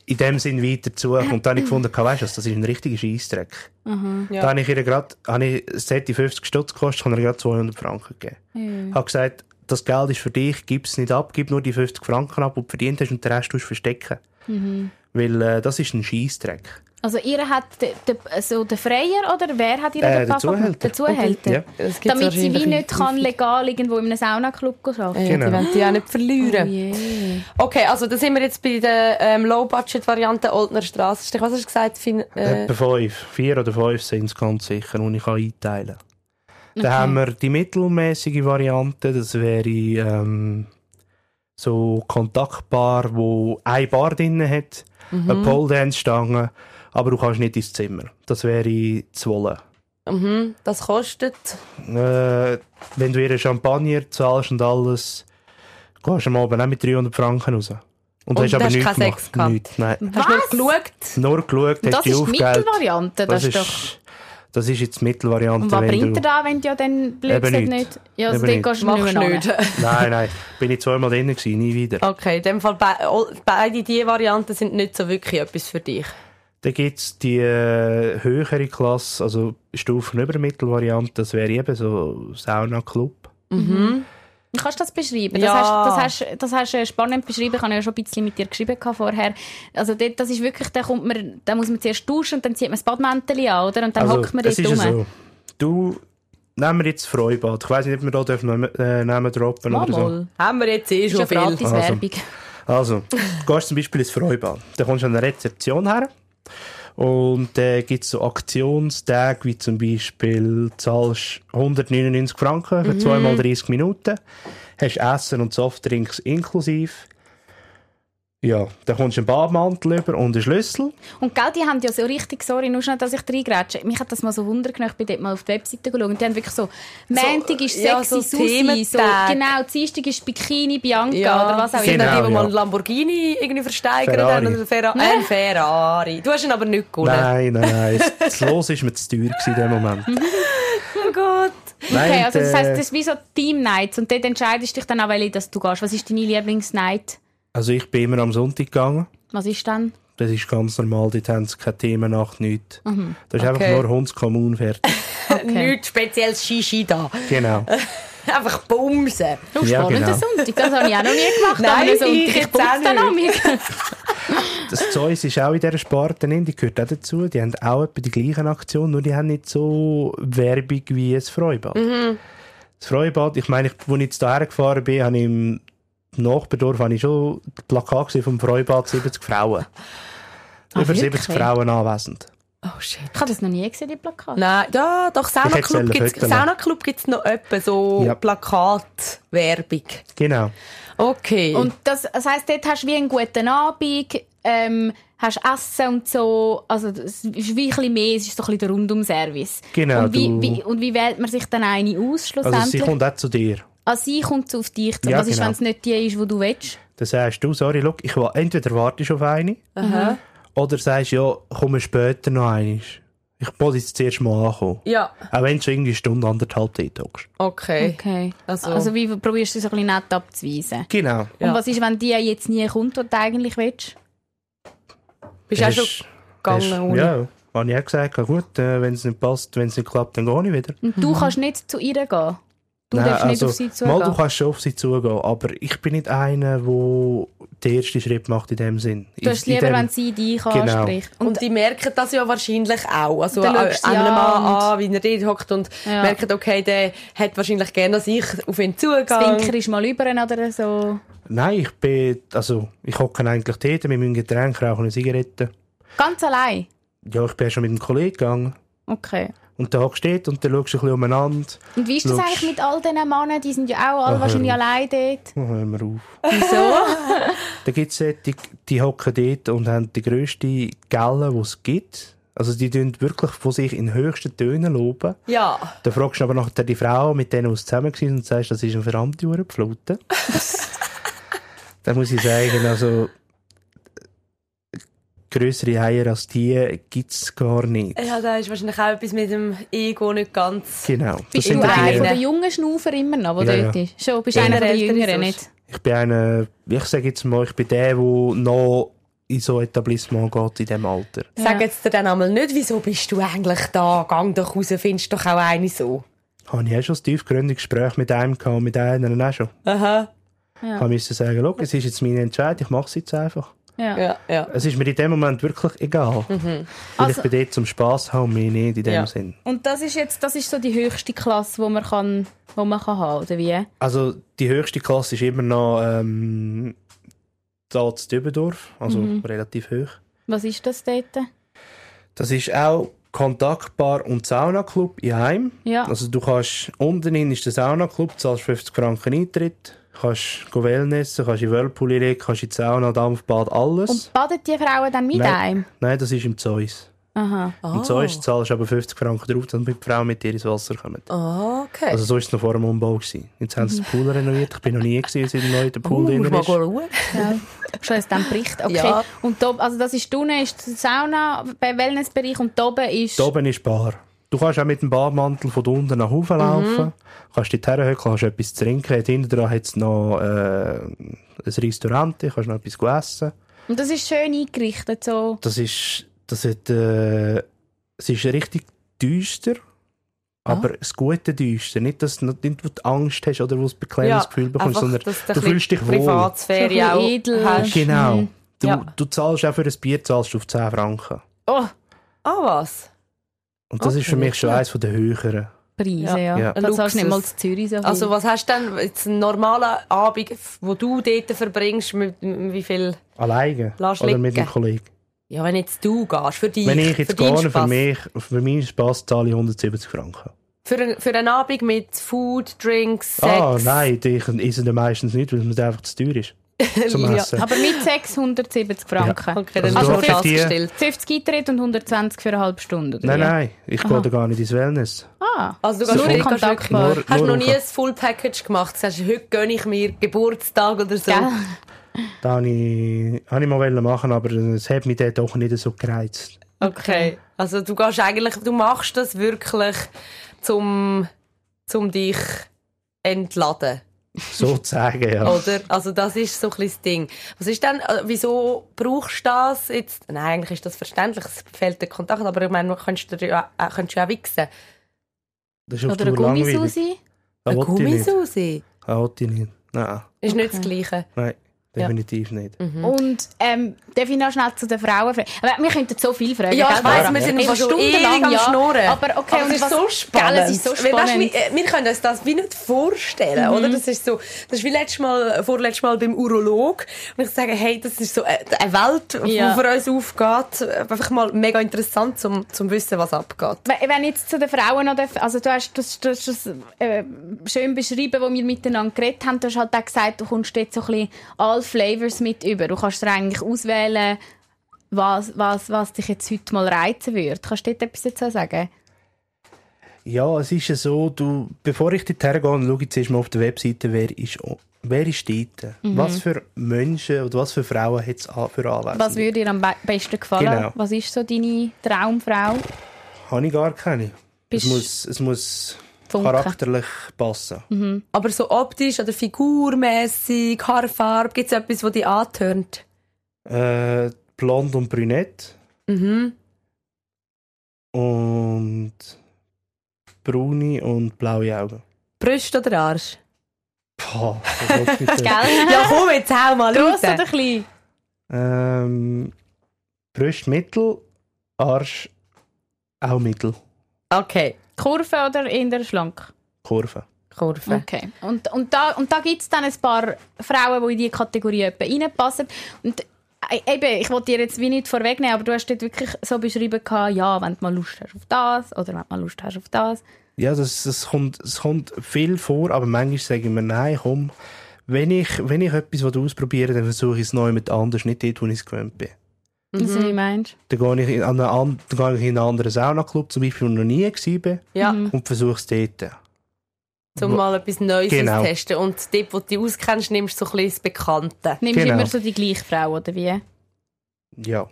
in dem Sinn weiter zu. Und dann habe ich gefunden, weißt du, was, das ist ein richtiger Scheissdreck. Ja. Da habe ich ihr gerade, habe ich, es hätte 50 Stutz gekostet, habe ich ihr gerade 200 Franken gegeben. Mhm. Ich habe gesagt, das Geld ist für dich, gib es nicht ab, gib nur die 50 Franken ab, die du verdient hast und den Rest tust du verstecken. Mhm. Weil äh, das ist ein Scheissdreck. Also ihr hat de, de, also der Freier oder wer hat ihr Äh, den Papa? Zuhälter. Der Zuhälter. Ja. Damit sie wie nicht kann legal irgendwo in einem Saunaclub arbeiten Ja, Genau. Die wollen die auch nicht verlieren. Oh je. Okay, also da sind wir jetzt bei der ähm, Low-Budget-Variante Oldner Strassenstrich. Was hast du gesagt? Fin äh, Etwa fünf, vier oder fünf sind es ganz sicher, die ich einteilen kann. Dann haben wir die mittelmäßige Variante, das wäre ähm, so kontaktbar, wo eine Bar drin hat, eine Pole-Dance-Stange, aber du kannst nicht ins Zimmer. Das wäre zu wollen. mhm, das kostet... Äh, wenn du ihr Champagner zahlst und alles, gehst du am Abend auch mit 300 Franken raus. Und, Und hast aber hast nichts gemacht. Sex gehabt? Nichts, nein. Hast du nur geschaut? Nur geschaut, hast das die ist die aufgehellt. Mittelvariante. Das, Das ist doch... das ist jetzt die Mittelvariante. Und was bringt er da, wenn du ja dann blöd nicht. nicht... Ja, also dort gehst du nicht mehr nicht. *laughs* Nein, nein. Bin ich zweimal drin gewesen, nie wieder. Okay, in dem Fall be beide diese Varianten sind nicht so wirklich etwas für dich. Dann gibt es die äh, höhere Klasse, also Stufen über Mittelvariante, das wäre eben so Sauna-Club. Kannst du das beschreiben? Ja. Das, hast, das, hast, das hast du spannend beschrieben. Ich habe ja schon ein bisschen mit dir geschrieben vorher. Also dort, das ist wirklich, da, kommt man, da muss man zuerst duschen und dann zieht man das Badmäntel an, oder? Und dann also, hockt man dort rum. so. Du, nehmen wir jetzt Freibad. Ich weiß nicht, ob wir da dürfen, äh, Namen droppen Mal, oder so. Haben wir jetzt eh ist schon ja viel. gratis Werbung. Also, du gehst zum Beispiel ins Freibad. Dann kommst du an eine Rezeption her. Und da gibt es so Aktionstage, wie zum Beispiel, du zahlst 199 Franken für zweimal 30 Minuten, hast Essen und Softdrinks inklusiv. Ja, dann kommst du einen Badmantel über und einen Schlüssel. Und gell, die haben ja so richtig, sorry, nur schnell, dass ich reingrätsche. Mich hat das mal so Wunder gemacht, ich bin dort mal auf die Webseite geschaut und die haben wirklich so, Montag ist ja, sexy, so Susi, so, genau, Dienstag ist Bikini, Bianca Ja, oder was auch immer. die, Genau, die mal ja. einen Lamborghini irgendwie versteigern Ferrari. haben oder Ferra äh, ein Ferrari. Du hast ihn aber nicht gewonnen. Nein, nein, nein. *laughs* Das Los ist mir zu teuer in dem Moment. *laughs* Oh Gott. Nein, Okay, also das äh, heisst, das ist wie so Team Nights und dort entscheidest du dich dann auch, welche, dass du gehst. Was ist deine Lieblingsnight? Also ich bin immer am Sonntag gegangen. Was ist dann? Das ist ganz normal, dort haben sie keine Themennacht, nichts. Das ist Okay. einfach nur Hundskommun fertig. *laughs* Nichts spezielles Shishi da. Genau. *laughs* Einfach bumsen. Du Ja, spannender genau. Sonntag, das habe ich auch noch nie gemacht. Nein, Sonntag, ich nicht. an mich. *laughs* Das Zeus ist auch in dieser Sparte drin, die gehört auch dazu. Die haben auch etwa die gleichen Aktionen, nur die haben nicht so Werbung wie das Freibad. Mhm. Das Freibad, ich meine, ich- als ich jetzt hierher gefahren bin, habe ich im Nachbardorf habe ich schon das Plakat gesehen vom Freibad 70 Frauen. Ah, Über wirklich? 70 Frauen anwesend. Oh shit. Ich habe das noch nie gesehen, die Plakate. Nein, ja, doch, gibt's, föteln. Saunaclub gibt's noch etwa so Ja. Plakatwerbung. Genau. Okay. Und das, das heisst, dort hast du wie einen guten Abend, ähm, hast Essen und so. Also, es ist wie ein bisschen mehr, es ist so ein bisschen der Rundumservice. Genau, Und wie, du- wie, und wie wählt man sich dann eine aus, Also sie schlussendlich? kommt auch zu dir. Ah, sie kommt so auf dich zu. Ja, Was ist, genau. wenn es nicht die ist, die du willst? Dann sagst du, sorry, look, ich will, entweder wartest du auf eine, Aha. oder sagst, ja, komme später noch eine. Ich wollte jetzt zuerst mal ankommen. Ja, Auch wenn du irgendwie eine Stunde, anderthalb dort hockst. okay. Okay. Also- Also, wie probierst du so ein bisschen nett abzuweisen? Genau. Ja. Und was ist, wenn die jetzt nie kommt, was du eigentlich willst? Bist du auch schon gegangen ohne? Ja, habe ich auch gesagt, gut, äh, wenn es nicht passt, wenn es nicht klappt, dann gehe ich wieder. Und du kannst nicht zu ihr gehen. Du darfst nicht auf sie zugehen. Mal, du kannst schon auf sie zugehen, aber ich bin nicht einer, der den ersten Schritt macht in dem Sinn. du hast es lieber, wenn sie dich Genau. anspricht. Und die merken das ja wahrscheinlich auch. Also Dann an einem Mann an an, wie er dort hockt und Ja. merken, okay, der hat wahrscheinlich gerne, dass ich auf ihn zugehe. das Winker ist mal über oder so. Nein, ich bin, also, ich hocke eigentlich dort mit meinem Getränk, rauche eine Zigarette. Ganz allein? Ja, ich bin ja schon mit einem Kollegen gegangen. Okay. Und da dort und dann schaust du ein bisschen umeinander. Und wie ist das eigentlich mit all diesen Männern? Die sind ja auch alle Ach, wahrscheinlich allein dort. Oh, hör mir auf. Wieso? *laughs* Da gibt es die, die hocken dort und haben die grösste Gelle, die es gibt. Also die tun wirklich von sich in höchsten Tönen loben. Ja. Dann fragst du aber nachher die Frau, mit denen du zusammen warst und sagst, das ist eine verdammte Uhrenpflute. *laughs* Dann muss ich sagen, also grössere Eier als die gibt es gar nicht. Ja, da ist wahrscheinlich auch etwas mit dem Ego nicht ganz... Genau. Das Bist sind du einer die- von den jungen Schnaufer immer noch, der Ja, dort ja. ist? Schon, bist Ja. einer Ältere Jüngeren, nicht? Ich bin einer, ich sage jetzt mal, ich bin der, der noch in so Etablissement geht in diesem Alter. Sag jetzt dir dann einmal nicht, wieso bist du eigentlich da? Gang doch raus, findest doch auch eine so. Habe ich auch schon ein tiefgründiges Gespräch mit einem gehabt, mit einer auch schon. Aha. Ja. Ich musste sagen, schau, es ist jetzt meine Entscheidung, ich mache es jetzt einfach. Ja. Ja, ja. Es ist mir in dem Moment wirklich egal. Weil Also- ich bin dort zum Spass haben und mir nicht in dem Ja. Sinn. Und das ist jetzt, das ist so die höchste Klasse, die man kann, wo man kann haben, oder wie? Also die höchste Klasse ist immer noch ähm, da zu Dübendorf, also Mhm. relativ hoch. Was ist das dort? Das ist auch Kontaktbar und Saunaclub in Heim. Ja. Also du kannst, unten hin ist der Saunaclub, zahlst 50 Franken Eintritt, kannst go Wellnessen, kannst in Whirlpool rein, kannst in die Sauna, Dampfbad, alles. Und baden die Frauen dann mit Nein. einem? Nein, das ist im Zeus. Aha. Im Zeus zahlst du aber 50 Franken drauf, damit die Frauen mit dir ins Wasser kommen. Ah, okay. Also so war es noch vor dem Umbau. Gewesen. Jetzt haben sie den Pool renoviert. Ich bin noch nie gewesen, seit der neue der uh, Pool drin musst mal ist. schauen. Ja. Schon aus dem Bericht. Okay. Ja. Und da, also das ist unten ist die Sauna, beim Wellnessbereich und da oben ist... Da oben ist Bar. Du kannst auch mit dem Badmantel von unten nach oben laufen. Kannst dort herhöckeln, kannst etwas zu trinken. Hinten dran hat es noch äh, ein Restaurant, kannst noch etwas essen. Und das ist schön eingerichtet, so... Das ist, das hat, äh, es ist richtig düster. Aber das gute Düster. Nicht, dass du nicht, du Angst hast oder wo du ein beklemmendes Gefühl bekommst, einfach, sondern dass du fühlst dich wohl. Privatsphäre auch edel. hast. Genau. Mhm. Du, Ja. du zahlst auch für ein Bier zahlst du auf 10 Franken. Oh, Ah, was? Und das Okay, ist für mich schon eines der höheren. Preise, Ja. ja. Ja. Da zahlst du nicht mal zu Zürich so viel. Also was hast du denn jetzt einen normalen Abend, wo du dort verbringst, mit, wie viel... Alleine. Oder mit einem Kollegen. Ja, wenn jetzt du gehst, für dich, Wenn ich jetzt gehe, für mich, für meinen Spass zahle ich 170 Franken. Für, ein, für einen Abend mit Food, Drinks, Sex. Ah, nein, die essen dann meistens nicht, weil es mir einfach zu teuer ist. *laughs* Ja. Aber mit 670 Franken. Okay, dann Also die- festgestellt. 50 Eintritt und 120 für eine halbe Stunde, oder Nein, nein, ich gehe da gar nicht ins Wellness. Ah, Also du nur gehst in wirklich- Kontaktbar. Nur- Hast du noch nur nie ein Full Package gemacht? Sagst du, heute gönne ich mir Geburtstag oder so? Gell? Da habe ich, ich mal wollen machen, aber es hat mich dort doch nicht so gereizt. Okay. Also du gehst eigentlich, du machst das wirklich zum, zum dich entladen, *laughs* Sozusagen, ja. oder? Also das ist so ein bisschen das Ding. Was ist denn, äh, wieso brauchst du das jetzt? Nein, eigentlich ist das verständlich, es fehlt der Kontakt, aber ich meine, du könntest, dir ja, äh, könntest ja auch wichsen. Das ist auf Oder eine. Gummisusi. Das Ein will ich nicht. Gummisusi Das will ich nicht. Nein, ist nicht das Gleiche. nein. Definitiv nicht. Und ähm, darf ich noch schnell zu den Frauen fragen? Aber wir könnten so viel fragen. Ja, ich weiss, wir sind Ja. fast ewig Stundenlang, am ja. Schnurren. Aber okay, Aber und es ist was- so spannend. Gell, es ist so Weil, weißt, spannend. wir, wir können uns das wie nicht vorstellen, oder? Das ist so, das ist wie letztes Mal, vorletztes Mal beim Urolog. Und ich sage, hey, das ist so eine eine Welt, Ja. die für uns aufgeht. Einfach mal mega interessant, zum, zum wissen, was abgeht. Wenn ich jetzt zu den Frauen noch darf, also du hast das, du hast das äh, schön beschrieben, wo wir miteinander geredet haben. Du hast halt auch gesagt, du kommst dort so ein bisschen Flavors mit über. Du kannst dir eigentlich auswählen, was, was, was dich jetzt heute mal reizen würde. Kannst du dort etwas dazu sagen? Ja, es ist ja so, du, bevor ich dort hergehe, schaue ich zuerst mal auf der Webseite, wer ist, wer ist dort? Mhm. Was für Menschen oder was für Frauen hat es für Anwesende? Was würde dir am be besten gefallen? Genau. Was ist so deine Traumfrau? Habe ich gar keine. Es muss, es muss Funken. charakterlich passen. Aber so optisch oder figurmäßig, Haarfarbe, gibt es etwas, das dich antörnt? Äh, blond und brünett. Mhm. Und braune und blaue Augen. Brüste oder Arsch? Boah, das ist? *laughs* Ja, komm, jetzt hau mal Gross raus. oder klein? ähm, Brust mittel, Arsch auch mittel. Okay, Kurve oder eher schlank? Kurve. Kurve. Okay. Und, und da, und da gibt es dann ein paar Frauen, die in diese Kategorie etwa reinpassen. Und äh, eben, ich wollte dir jetzt wie nicht vorwegnehmen, aber du hast dort wirklich so beschrieben, gehabt, ja, wenn du mal Lust hast auf das oder wenn du mal Lust hast auf das. Ja, das, das kommt, es kommt viel vor, aber manchmal sage ich mir, nein, komm, wenn ich, wenn ich etwas ausprobieren will, dann versuche ich es neu mit anders, nicht dort, wo ich es gewöhnt bin. Also, wie meinst Dann gehe ich in, an eine, an- dann gehe ich in einen anderen Saunaclub, zum Beispiel, wo ich noch nie war, Ja, und versuche es dort. um mal etwas Neues Genau. auszutesten. Und dort, wo du dich auskennst, nimmst du so ein bisschen das Bekannte. Nimmst du Genau. immer so die gleiche Frau, oder wie? Ja.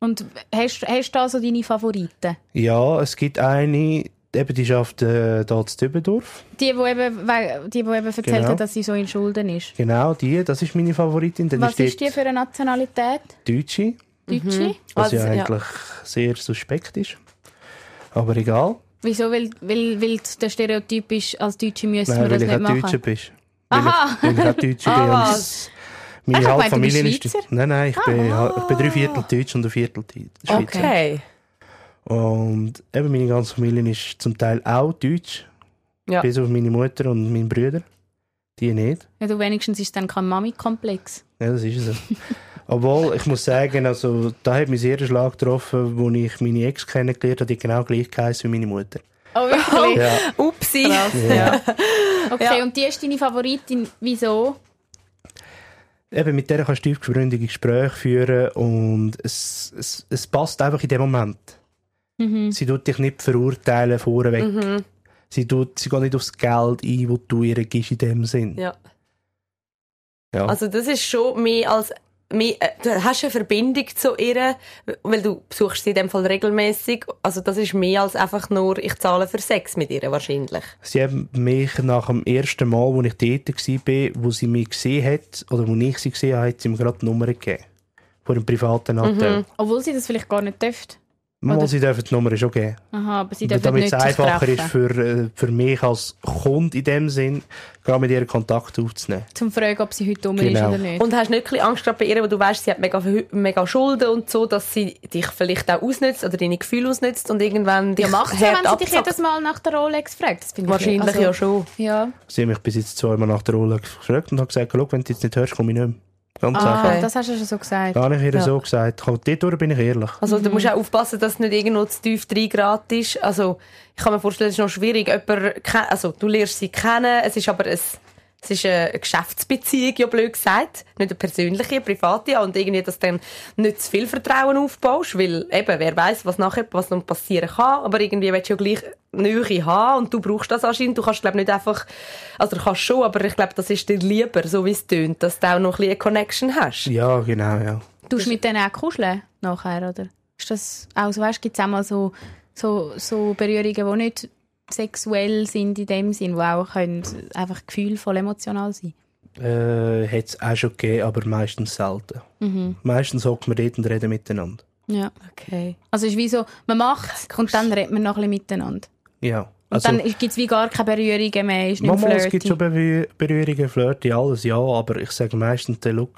Und hast, hast du da so deine Favoriten? Ja, es gibt eine, eben, die schafft äh, hier zu Dübendorf. Die, die eben, die, die eben erzählt Genau. hat, dass sie so in Schulden ist. Genau, die, das ist meine Favoritin. Dann Was ist ist die für eine Nationalität? Deutsche, Deutsche? was Also, ja ja. eigentlich sehr suspekt ist. Aber egal. Wieso? Weil, weil, weil der Stereotyp ist, als Deutsche müssen Nein, wir weil das ich nicht machen. Deutscher bist. Aha. Weil ich, weil ich auch Deutscher *laughs* bin. Ah, und es- Meine Ich halbe Familie ist... Nein, nein, ich, bin, ich bin drei Viertel Deutsch und ein Viertel Schweizer. Okay. Und eben meine ganze Familie ist zum Teil auch Deutsch. Ja. Bis auf meine Mutter und meine Brüder. Die nicht. Ja, du wenigstens ist dann kein Mami-Komplex. Ja, das ist so. *laughs* Obwohl, ich muss sagen, also, da hat mich sehr ein Schlag getroffen, als ich meine Ex kennengelernt habe, die genau gleich geheißen wie meine Mutter. Oh, wirklich? Ja, Upsi. Krass, Ja. Okay, Ja. und die ist deine Favoritin. Wieso? eben mit der kannst du tiefgründige Gespräche führen und es, es, es passt einfach in dem Moment. Mhm. Sie tut dich nicht verurteilen vorweg. Sie, tut, sie geht nicht aufs Geld ein, das du ihr gibst in dem Sinn. Ja. Ja. Also das ist schon mehr als du hast eine Verbindung zu ihr, weil du besuchst sie in dem Fall regelmäßig. Also das ist mehr als einfach nur ich zahle für Sex mit ihr wahrscheinlich. Sie haben mich nach dem ersten Mal, wo ich dort war, wo sie mich gesehen hat, oder wo ich sie gesehen habe, hat sie mir gerade die Nummer gegeben. Von einem privaten Hotel. Obwohl sie das vielleicht gar nicht dürft. Mal, Oder- sie dürfen die Nummer schon geben. Aha, aber sie dürfen Damit nicht es einfacher ist für, äh, für mich als Kunde in dem Sinn, gerade mit ihr Kontakt aufzunehmen. Zum fragen, ob sie heute dumm Genau. ist oder nicht. Und hast nicht ein bisschen Angst gerade bei ihr, wo du weißt, sie hat mega, mega Schulden und so, dass sie dich vielleicht auch ausnutzt oder deine Gefühle ausnutzt und irgendwann dich ja, macht sie, wenn sie dich jedes Mal nach der Rolex fragt. Das finde ich Wahrscheinlich also, ja schon. Ja. Sie haben mich bis jetzt zweimal nach der Rolle gefragt und hat gesagt, «Schau, wenn du jetzt nicht hörst, komme ich nicht mehr. Ganz Ah, einfach. das hast du schon so gesagt. Da habe ich ihr Ja. so gesagt. Dort bin ich ehrlich. Also Mhm. du musst auch aufpassen, dass es nicht irgendwo zu tief 3 Grad ist. Also ich kann mir vorstellen, es ist noch schwierig. Jemand, also du lernst sie kennen, es ist aber ein, es ist eine Geschäftsbeziehung, ja blöd gesagt. Nicht eine persönliche, eine private. Und irgendwie, dass du dann nicht zu viel Vertrauen aufbaust, weil eben, wer weiß, was nachher was noch passieren kann. Aber irgendwie willst du ja gleich Nähe haben und du brauchst das anscheinend. Du kannst, glaube nicht einfach, also du kannst schon, aber ich glaube, das ist dir lieber, so wie es tönt, dass du auch noch ein bisschen eine Connection hast. Ja, genau, ja. Du mit denen auch kuscheln nachher, oder? Ist das auch so, weißt, gibt es auch mal so, so, so Berührungen, die nicht sexuell sind in dem Sinn, die auch können einfach gefühlvoll emotional sein Äh, hat es auch schon gegeben, aber meistens selten. Mhm. Meistens hocken wir dort und reden miteinander. Ja. Okay. Also es ist wie so, man macht und dann redet man noch ein bisschen miteinander. Ja. Und Also, dann gibt es wie gar keine Berührungen mehr, ist nicht Mama, es gibt schon Berü- Berührungen, Flirty, alles, ja, aber ich sage meistens, dann, schau,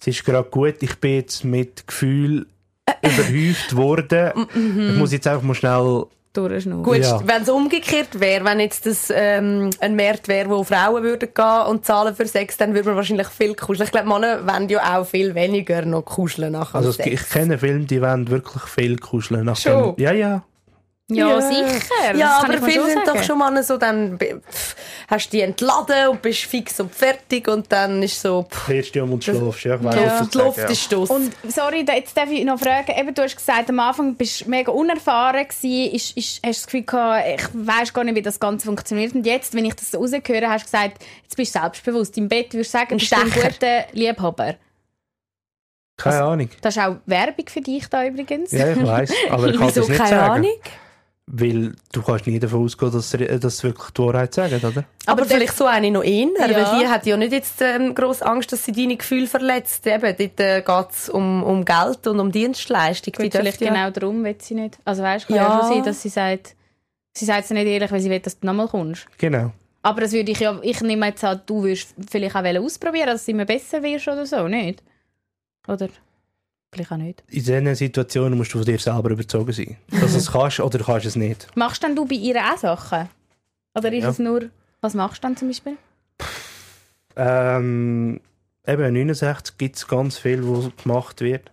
es ist gerade gut, ich bin jetzt mit Gefühl *laughs* überhäuft worden. Ich muss jetzt einfach mal schnell Durchschnaufen. Gut, Ja. wenn es umgekehrt wäre, wenn jetzt das ähm, ein Markt wäre, wo Frauen würden gehen und zahlen für Sex, dann würde man wahrscheinlich viel kuscheln. Ich glaube, Männer wollen ja auch viel weniger noch kuscheln nach Also Sex. ich kenne Filme, die wollen wirklich viel kuscheln. Nach Schon? dem, ja, ja. Ja, sicher. Ja, aber viele sind doch schon mal so, dann pff, hast du die entladen und bist fix und fertig und dann ist so, pff, Erst um und schlafst. Ja, ich Luft, du die Luft sagst, ist Stoss. Und sorry, da- jetzt darf ich noch fragen, eben, du hast gesagt, am Anfang bist du mega unerfahren gewesen, ist, ist, hast du das Gefühl gehabt, ich weiss gar nicht, wie das Ganze funktioniert. Und jetzt, wenn ich das so rausgehöre, hast du gesagt, jetzt bist du selbstbewusst. Im Bett würdest du sagen, bist du ein guter Liebhaber. ja. Keine Ahnung. Das ist auch Werbung für dich da übrigens. Ja, ich weiss. Aber ich kann *laughs* Wieso das nicht keine sagen. Ahnung? Weil du kannst nie davon ausgehen, dass sie dass sie wirklich die Wahrheit sagen, oder? Aber, Aber vielleicht so eine noch eher, Ja. weil die hat ja nicht jetzt ähm, gross Angst, dass sie deine Gefühle verletzt. Eben, dort äh, geht es um, um Geld und um Dienstleistung. Die Gut, vielleicht ja- genau darum will sie nicht. Also weißt du, kann ja. Ja. schon sein, dass sie sagt, sie sagt es nicht ehrlich, weil sie will, dass du nochmal kommst. Genau. Aber das würde ich ja, ich nehme jetzt an, du würdest vielleicht auch wollen ausprobieren, dass du immer besser wirst oder so, nicht? Oder? Vielleicht auch nicht. In diesen Situationen musst du von dir selber überzogen sein. Dass du es *laughs* kannst oder du kannst es nicht. Machst denn du bei ihr auch Sachen? Oder ist Ja. es nur, was machst du dann zum Beispiel? Ähm, eben 69 gibt es ganz viel, was gemacht wird.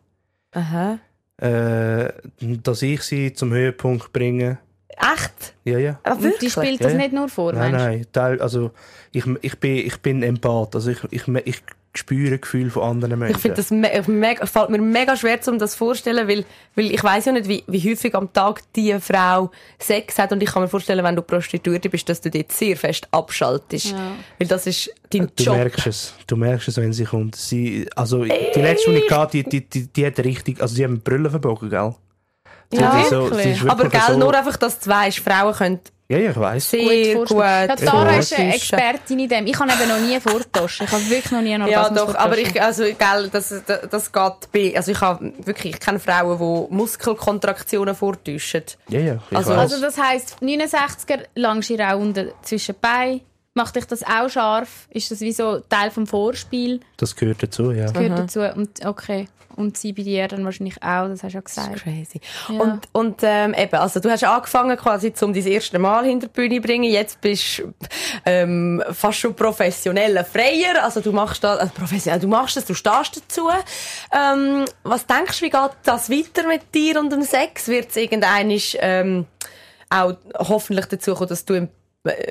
Aha. Äh, dass ich sie zum Höhepunkt bringe. Echt? Ja, ja. Ah, Und die wirklich? spielt das Ja. nicht nur vor, Nein, nein. Teil, also, ich, ich, bin, ich bin Empath. Also ich, ich, ich spüre Gefühle von anderen Menschen. Ich finde das me mega, fällt mir mega schwer, um das vorzustellen, weil, weil ich weiß ja nicht, wie, wie häufig am Tag die Frau Sex hat und ich kann mir vorstellen, wenn du Prostituierte bist, dass du dort sehr fest abschaltest. Ja. Weil das ist dein Du Job. merkst es. Du merkst es, wenn sie kommt. Sie, also, die letzte, die ich hatte, die, die, die, die hat richtig, also sie haben Brüllen verbogen, gell? Sie Ja, so, wirklich? Aber gell, so, nur einfach, dass du weißt, Frauen können Ja, ja, ich weiss. sehr gut. vorstellen. Ja, Tara ist eine Expertin in dem. Ich habe eben noch nie vortauscht. Ich habe wirklich noch nie einen Ja, doch, aber ich, also, gell, das, das, geht bei, also ich habe wirklich, ich kenne Frauen, die Muskelkontraktionen vortäuschen. Ja, ja, ich Also- weiss. Also das heisst, 69er langst ihr auch unten zwischen die Beine. Macht dich das auch scharf? Ist das wie so Teil vom Vorspiel? das gehört dazu, ja. Gehört dazu? Und, okay. Und sie bei dir dann wahrscheinlich auch, das hast du ja gesagt. Crazy. Ja. Und, und ähm, eben, also du hast angefangen quasi zum dein erste Mal hinter die Bühne zu bringen. Jetzt bist du ähm, fast schon professioneller Freier. Also du machst das, also professionell, du machst das, du stehst dazu. Ähm, was denkst du, wie geht das weiter mit dir und dem Sex? Wird es irgendein ähm, auch hoffentlich dazu kommen, dass du im, äh,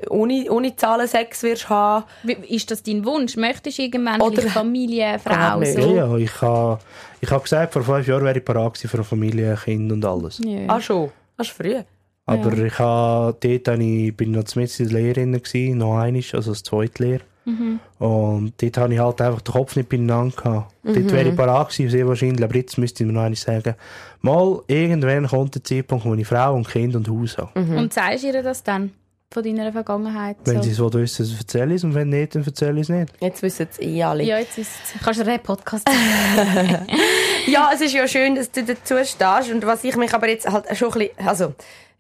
ohne, ohne Zahlen Sex wirst haben? Ist das dein Wunsch? Möchtest du irgendwann Oder- Familie, Gar Frau, so? Ja, ja, ich habe ich ha gesagt, vor fünf Jahren wäre ich parat für eine Familie, Kind und alles. Ja. Ah schon, das ist früh. Aber ich ha, dort habe ich, bin noch mit der Lehrerin gewesen, noch einmal, also das zweite Lehre. Und dort habe ich halt einfach den Kopf nicht beieinander gehabt. Dort wäre ich parat gewesen, sehr wahrscheinlich, aber jetzt müsste ich mir noch einmal sagen, mal, irgendwann kommt der Zeitpunkt, wo ich Frau und Kind und Haus habe. Und sagst du ihr das dann? Von deiner Vergangenheit? Wenn so? sie es will wissen, dann erzähle ich es und wenn nicht, dann erzähle ich es nicht. Jetzt wissen es eh alle. Ja, jetzt ist es. Kannst du einen Podcast? *laughs* Ja, es ist ja schön, dass du dazu stehst. Und was ich mich aber jetzt halt schon ein bisschen, also,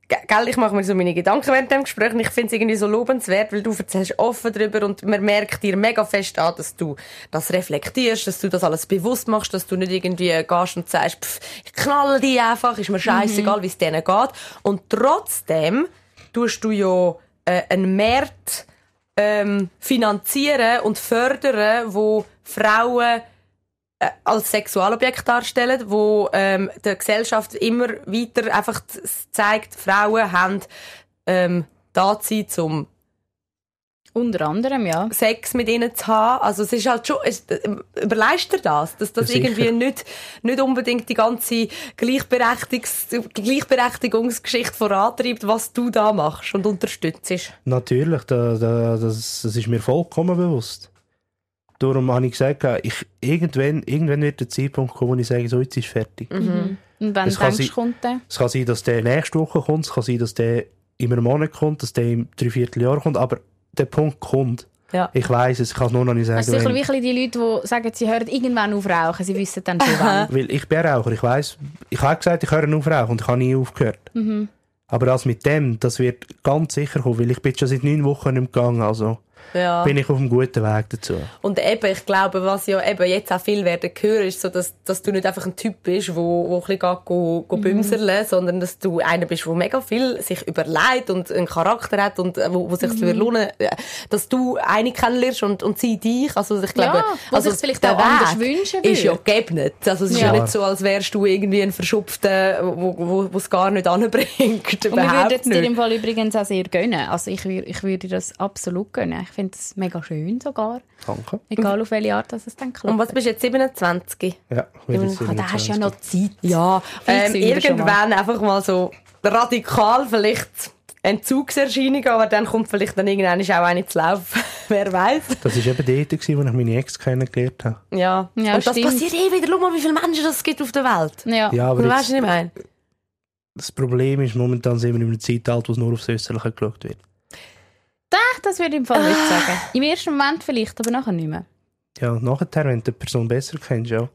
ge- gell, ich mache mir so meine Gedanken während dem Gespräch und ich finde es irgendwie so lobenswert, weil du erzählst offen darüber und man merkt dir mega fest an, dass du das reflektierst, dass du das alles bewusst machst, dass du nicht irgendwie gehst und sagst, pff, ich knalle die einfach, ist mir scheißegal, wie es denen geht. Und trotzdem tust du ja äh, einen Markt ähm, finanzieren und fördern, wo Frauen äh, als Sexualobjekt darstellen, wo ähm, der Gesellschaft immer weiter einfach zeigt, Frauen haben ähm, da zu sein, um Unter anderem, ja. Sex mit ihnen zu haben. Also es ist halt schon, es, äh, überleistet dir das, dass das Ja, sicher. irgendwie nicht, nicht unbedingt die ganze Gleichberechtigungs Gleichberechtigungsgeschichte vorantreibt, was du da machst und unterstützt. Natürlich, da, da, das, das ist mir vollkommen bewusst. Darum habe ich gesagt, ich, irgendwann, irgendwann wird der Zeitpunkt kommen, wo ich sage, so, jetzt ist fertig. Und wenn Es denkst, sein- kommt der? Es kann sein, dass der nächste Woche kommt, es kann sein, dass der in einem Monat kommt, dass der im Dreivierteljahr kommt, aber der Punkt kommt. Ja. Ich weiß es, ich kann es nur noch nicht sagen. Also sicher wenn- wie ein bisschen die Leute, die sagen, sie hören irgendwann auf rauchen, sie wissen dann schon wann. *laughs* Weil ich bin Raucher, ich weiß, ich habe gesagt, ich höre auf rauchen und ich habe nie aufgehört. Mhm. Aber das mit dem, das wird ganz sicher kommen, weil ich bin schon seit neun Wochen nicht gegangen, also. Ja. bin ich auf einem guten Weg dazu. Und eben, ich glaube, was ja eben jetzt auch viel werden hören, ist so, dass, dass du nicht einfach ein Typ bist, wo, wo ein bisschen geht, go, go bümserle, sondern dass du einer bist, der mega viel sich überlegt und einen Charakter hat und äh, wo, wo sich mhm. lohnen, äh, dass du eine kennenlernst und, und sie dich. Also ich glaube, Ja, also sich's vielleicht der auch anders wünschen ist ja würde. gegeben. Also es ist ja. Ja. nicht so, als wärst du irgendwie ein Verschupfter, wo, wo, wo es gar nicht anbringt. Und wir würden Überhaupt es dir im. Fall übrigens auch sehr gönnen. Also ich, ich würde dir das absolut gönnen. Ich finde es mega schön sogar. Danke. Egal auf welche Art dass es dann klappt. Und was bist du jetzt, 27? Ja, wieder Ah, da hast du ja 27. noch Zeit. Ja, ähm, schon mal. irgendwann einfach mal so radikal vielleicht Entzugserscheinungen, aber dann kommt vielleicht dann irgendwann auch eine zu laufen. *laughs* Wer weiß? Das war eben dort, gewesen, wo ich meine Ex kennengelernt habe. Ja. Ja, Und das stimmt. passiert eh wieder. Schau mal, wie viele Menschen das gibt auf der Welt. Ja. Ja, aber Du weißt, was ich meine? das Problem ist, momentan sind wir in einem Zeitalter, wo es nur aufs Äußerliche geschaut wird. Ach, das würde ich im Fall nicht sagen. Im ersten Moment vielleicht, aber nachher nicht mehr. Ja, nachher, wenn du die Person besser kennst, ja.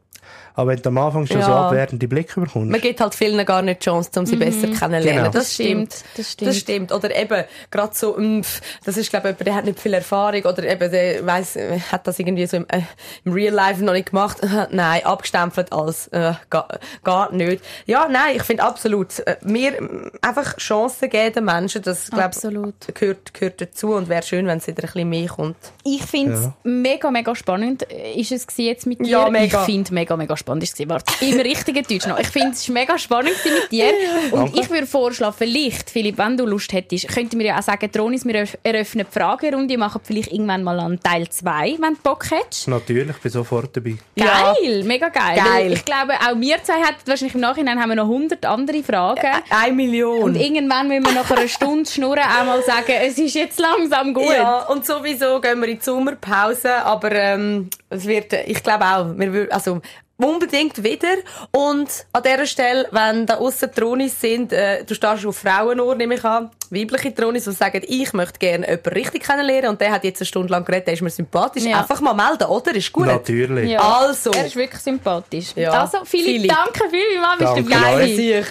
Aber wenn du am Anfang schon so Ja. abwertende Blicke bekommst, Man gibt halt vielen gar nicht die Chance, um sie besser kennenzulernen. Genau. Das stimmt. Das stimmt. Das stimmt. Oder eben, gerade so, mm, pff, das ist, glaube ich, jemand, der hat nicht viel Erfahrung oder eben, der weiss, äh, hat das irgendwie so im, äh, im Real Life noch nicht gemacht. nein, abgestempelt als, äh, gar, gar nicht. Ja, nein, ich finde absolut, äh, mir mm, einfach Chancen geben den Menschen, das, glaube Absolut. gehört, gehört dazu und wäre schön, wenn es wieder ein bisschen mehr kommt. Ich finde es Ja. mega, mega spannend. Äh, Ist es jetzt mit dir? Ja, mega. Ich finde mega, mega spannend. Ist es. Warte, im richtigen Deutsch noch. Ich finde es ist mega spannend mit dir. Und Danke. ich würde vorschlagen, vielleicht, Philipp, wenn du Lust hättest, könnten wir ja auch sagen, Tronis, wir eröff- eröffnen die Fragerunde, machen vielleicht irgendwann mal an Teil 2, wenn du Bock hättest. natürlich, bin sofort dabei. Ja. Geil, mega geil. Geil. Ich glaube, auch wir zwei hätten wahrscheinlich im Nachhinein haben wir noch 100 andere Fragen. Eine Million. Und irgendwann müssen wir nach einer Stunde schnurren auch mal sagen, es ist jetzt langsam gut. Ja, und sowieso gehen wir in die Sommerpause, aber ähm, es wird, ich glaube auch, wir also unbedingt wieder. Und an dieser Stelle, wenn da aussen Tronis sind, äh, du stehst auf Frauenohr, nehme ich an, weibliche Tronis, die sagen, ich möchte gerne jemanden richtig kennenlernen und der hat jetzt eine Stunde lang geredet, der ist mir sympathisch. Ja. Einfach mal melden, oder? Ist gut. Natürlich. Ja. Also. Er ist wirklich sympathisch. Ja. Also, Philipp, Philipp. danke vielmals, bist du. Sicher.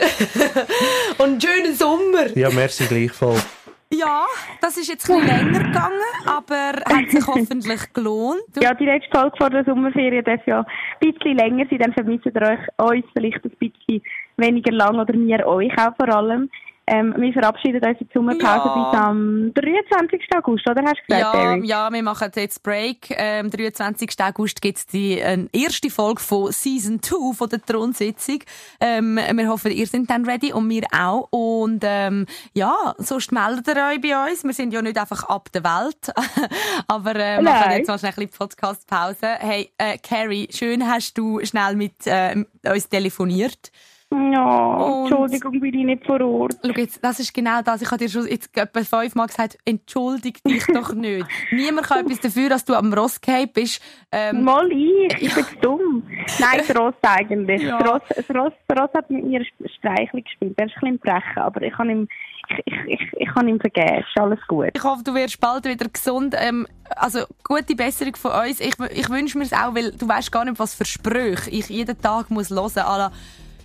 *laughs* und einen schönen Sommer. Ja, merci gleichfalls. Ja, das ist jetzt ein länger gegangen, aber hat sich hoffentlich gelohnt. Ja, die letzte Folge vor der Sommerferien darf ja ein bisschen länger sein, dann vermisst ihr euch, uns vielleicht ein bisschen weniger lang oder wir euch auch vor allem. Ähm, wir verabschieden uns in die Sommerpause Ja. bis am 23. August, oder? Hast du gesagt, ja, ja, wir machen jetzt Break. Ähm, Am 23. August gibt es die äh, erste Folge von Season 2 von der Thronsitzung. Ähm, wir hoffen, ihr seid dann ready und wir auch. Und ähm, ja, sonst meldet ihr euch bei uns. Wir sind ja nicht einfach ab der Welt. *laughs* Aber äh, machen Nein. jetzt mal schnell ein bisschen Podcast-Pause. Hey, äh, Carrie, schön hast du schnell mit äh, uns telefoniert. Ja, Entschuldigung, bin ich nicht vor Ort. Schau jetzt, das ist genau das. Ich habe dir schon jetzt etwa fünfmal gesagt, entschuldig dich doch nicht. *laughs* Niemand kann etwas dafür, dass du am Ross gehabt bist. Ähm, Mal ich, ich bin dumm. Nein, das Ross eigentlich. Ja. Das, Ross, das, Ross, das Ross hat mit mir Streichel gespielt. Er ist ein bisschen brechen, aber ich kann ihm, ich, ich, ich, ich kann ihm vergeben. Ist alles gut. ich hoffe, du wirst bald wieder gesund. Ähm, also, gute Besserung von uns. Ich, ich wünsche mir es auch, weil du weißt gar nicht, was für Sprüche ich jeden Tag muss hören muss.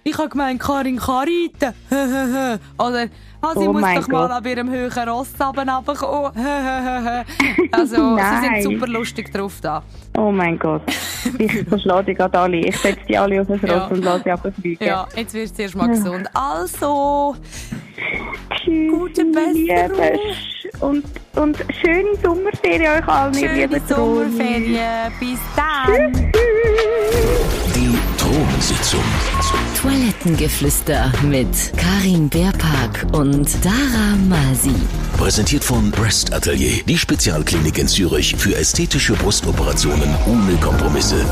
Ich habe gemeint, Karin kann reiten. *laughs* Oder, ah, sie Oh muss doch mal Gott. an ihrem höheren Ross runterkommen. *laughs* also, sie sind super lustig drauf da. Oh mein Gott. Ich *laughs* verschlage die gerade alle. Ich setze die alle auf das Ross Ja. und lasse sie abfliegen. Ja, jetzt wirst du erst mal gesund. Also, Tschüss, Gute Besserung. Und, und schöne Sommerferien euch allen, schöne. Sommerferien. Bis dann. Die Thronsitzung. Toilettengeflüster mit Karin Beerpark und Dara Masi. Präsentiert von Breast Atelier, die Spezialklinik in Zürich für ästhetische Brustoperationen ohne Kompromisse.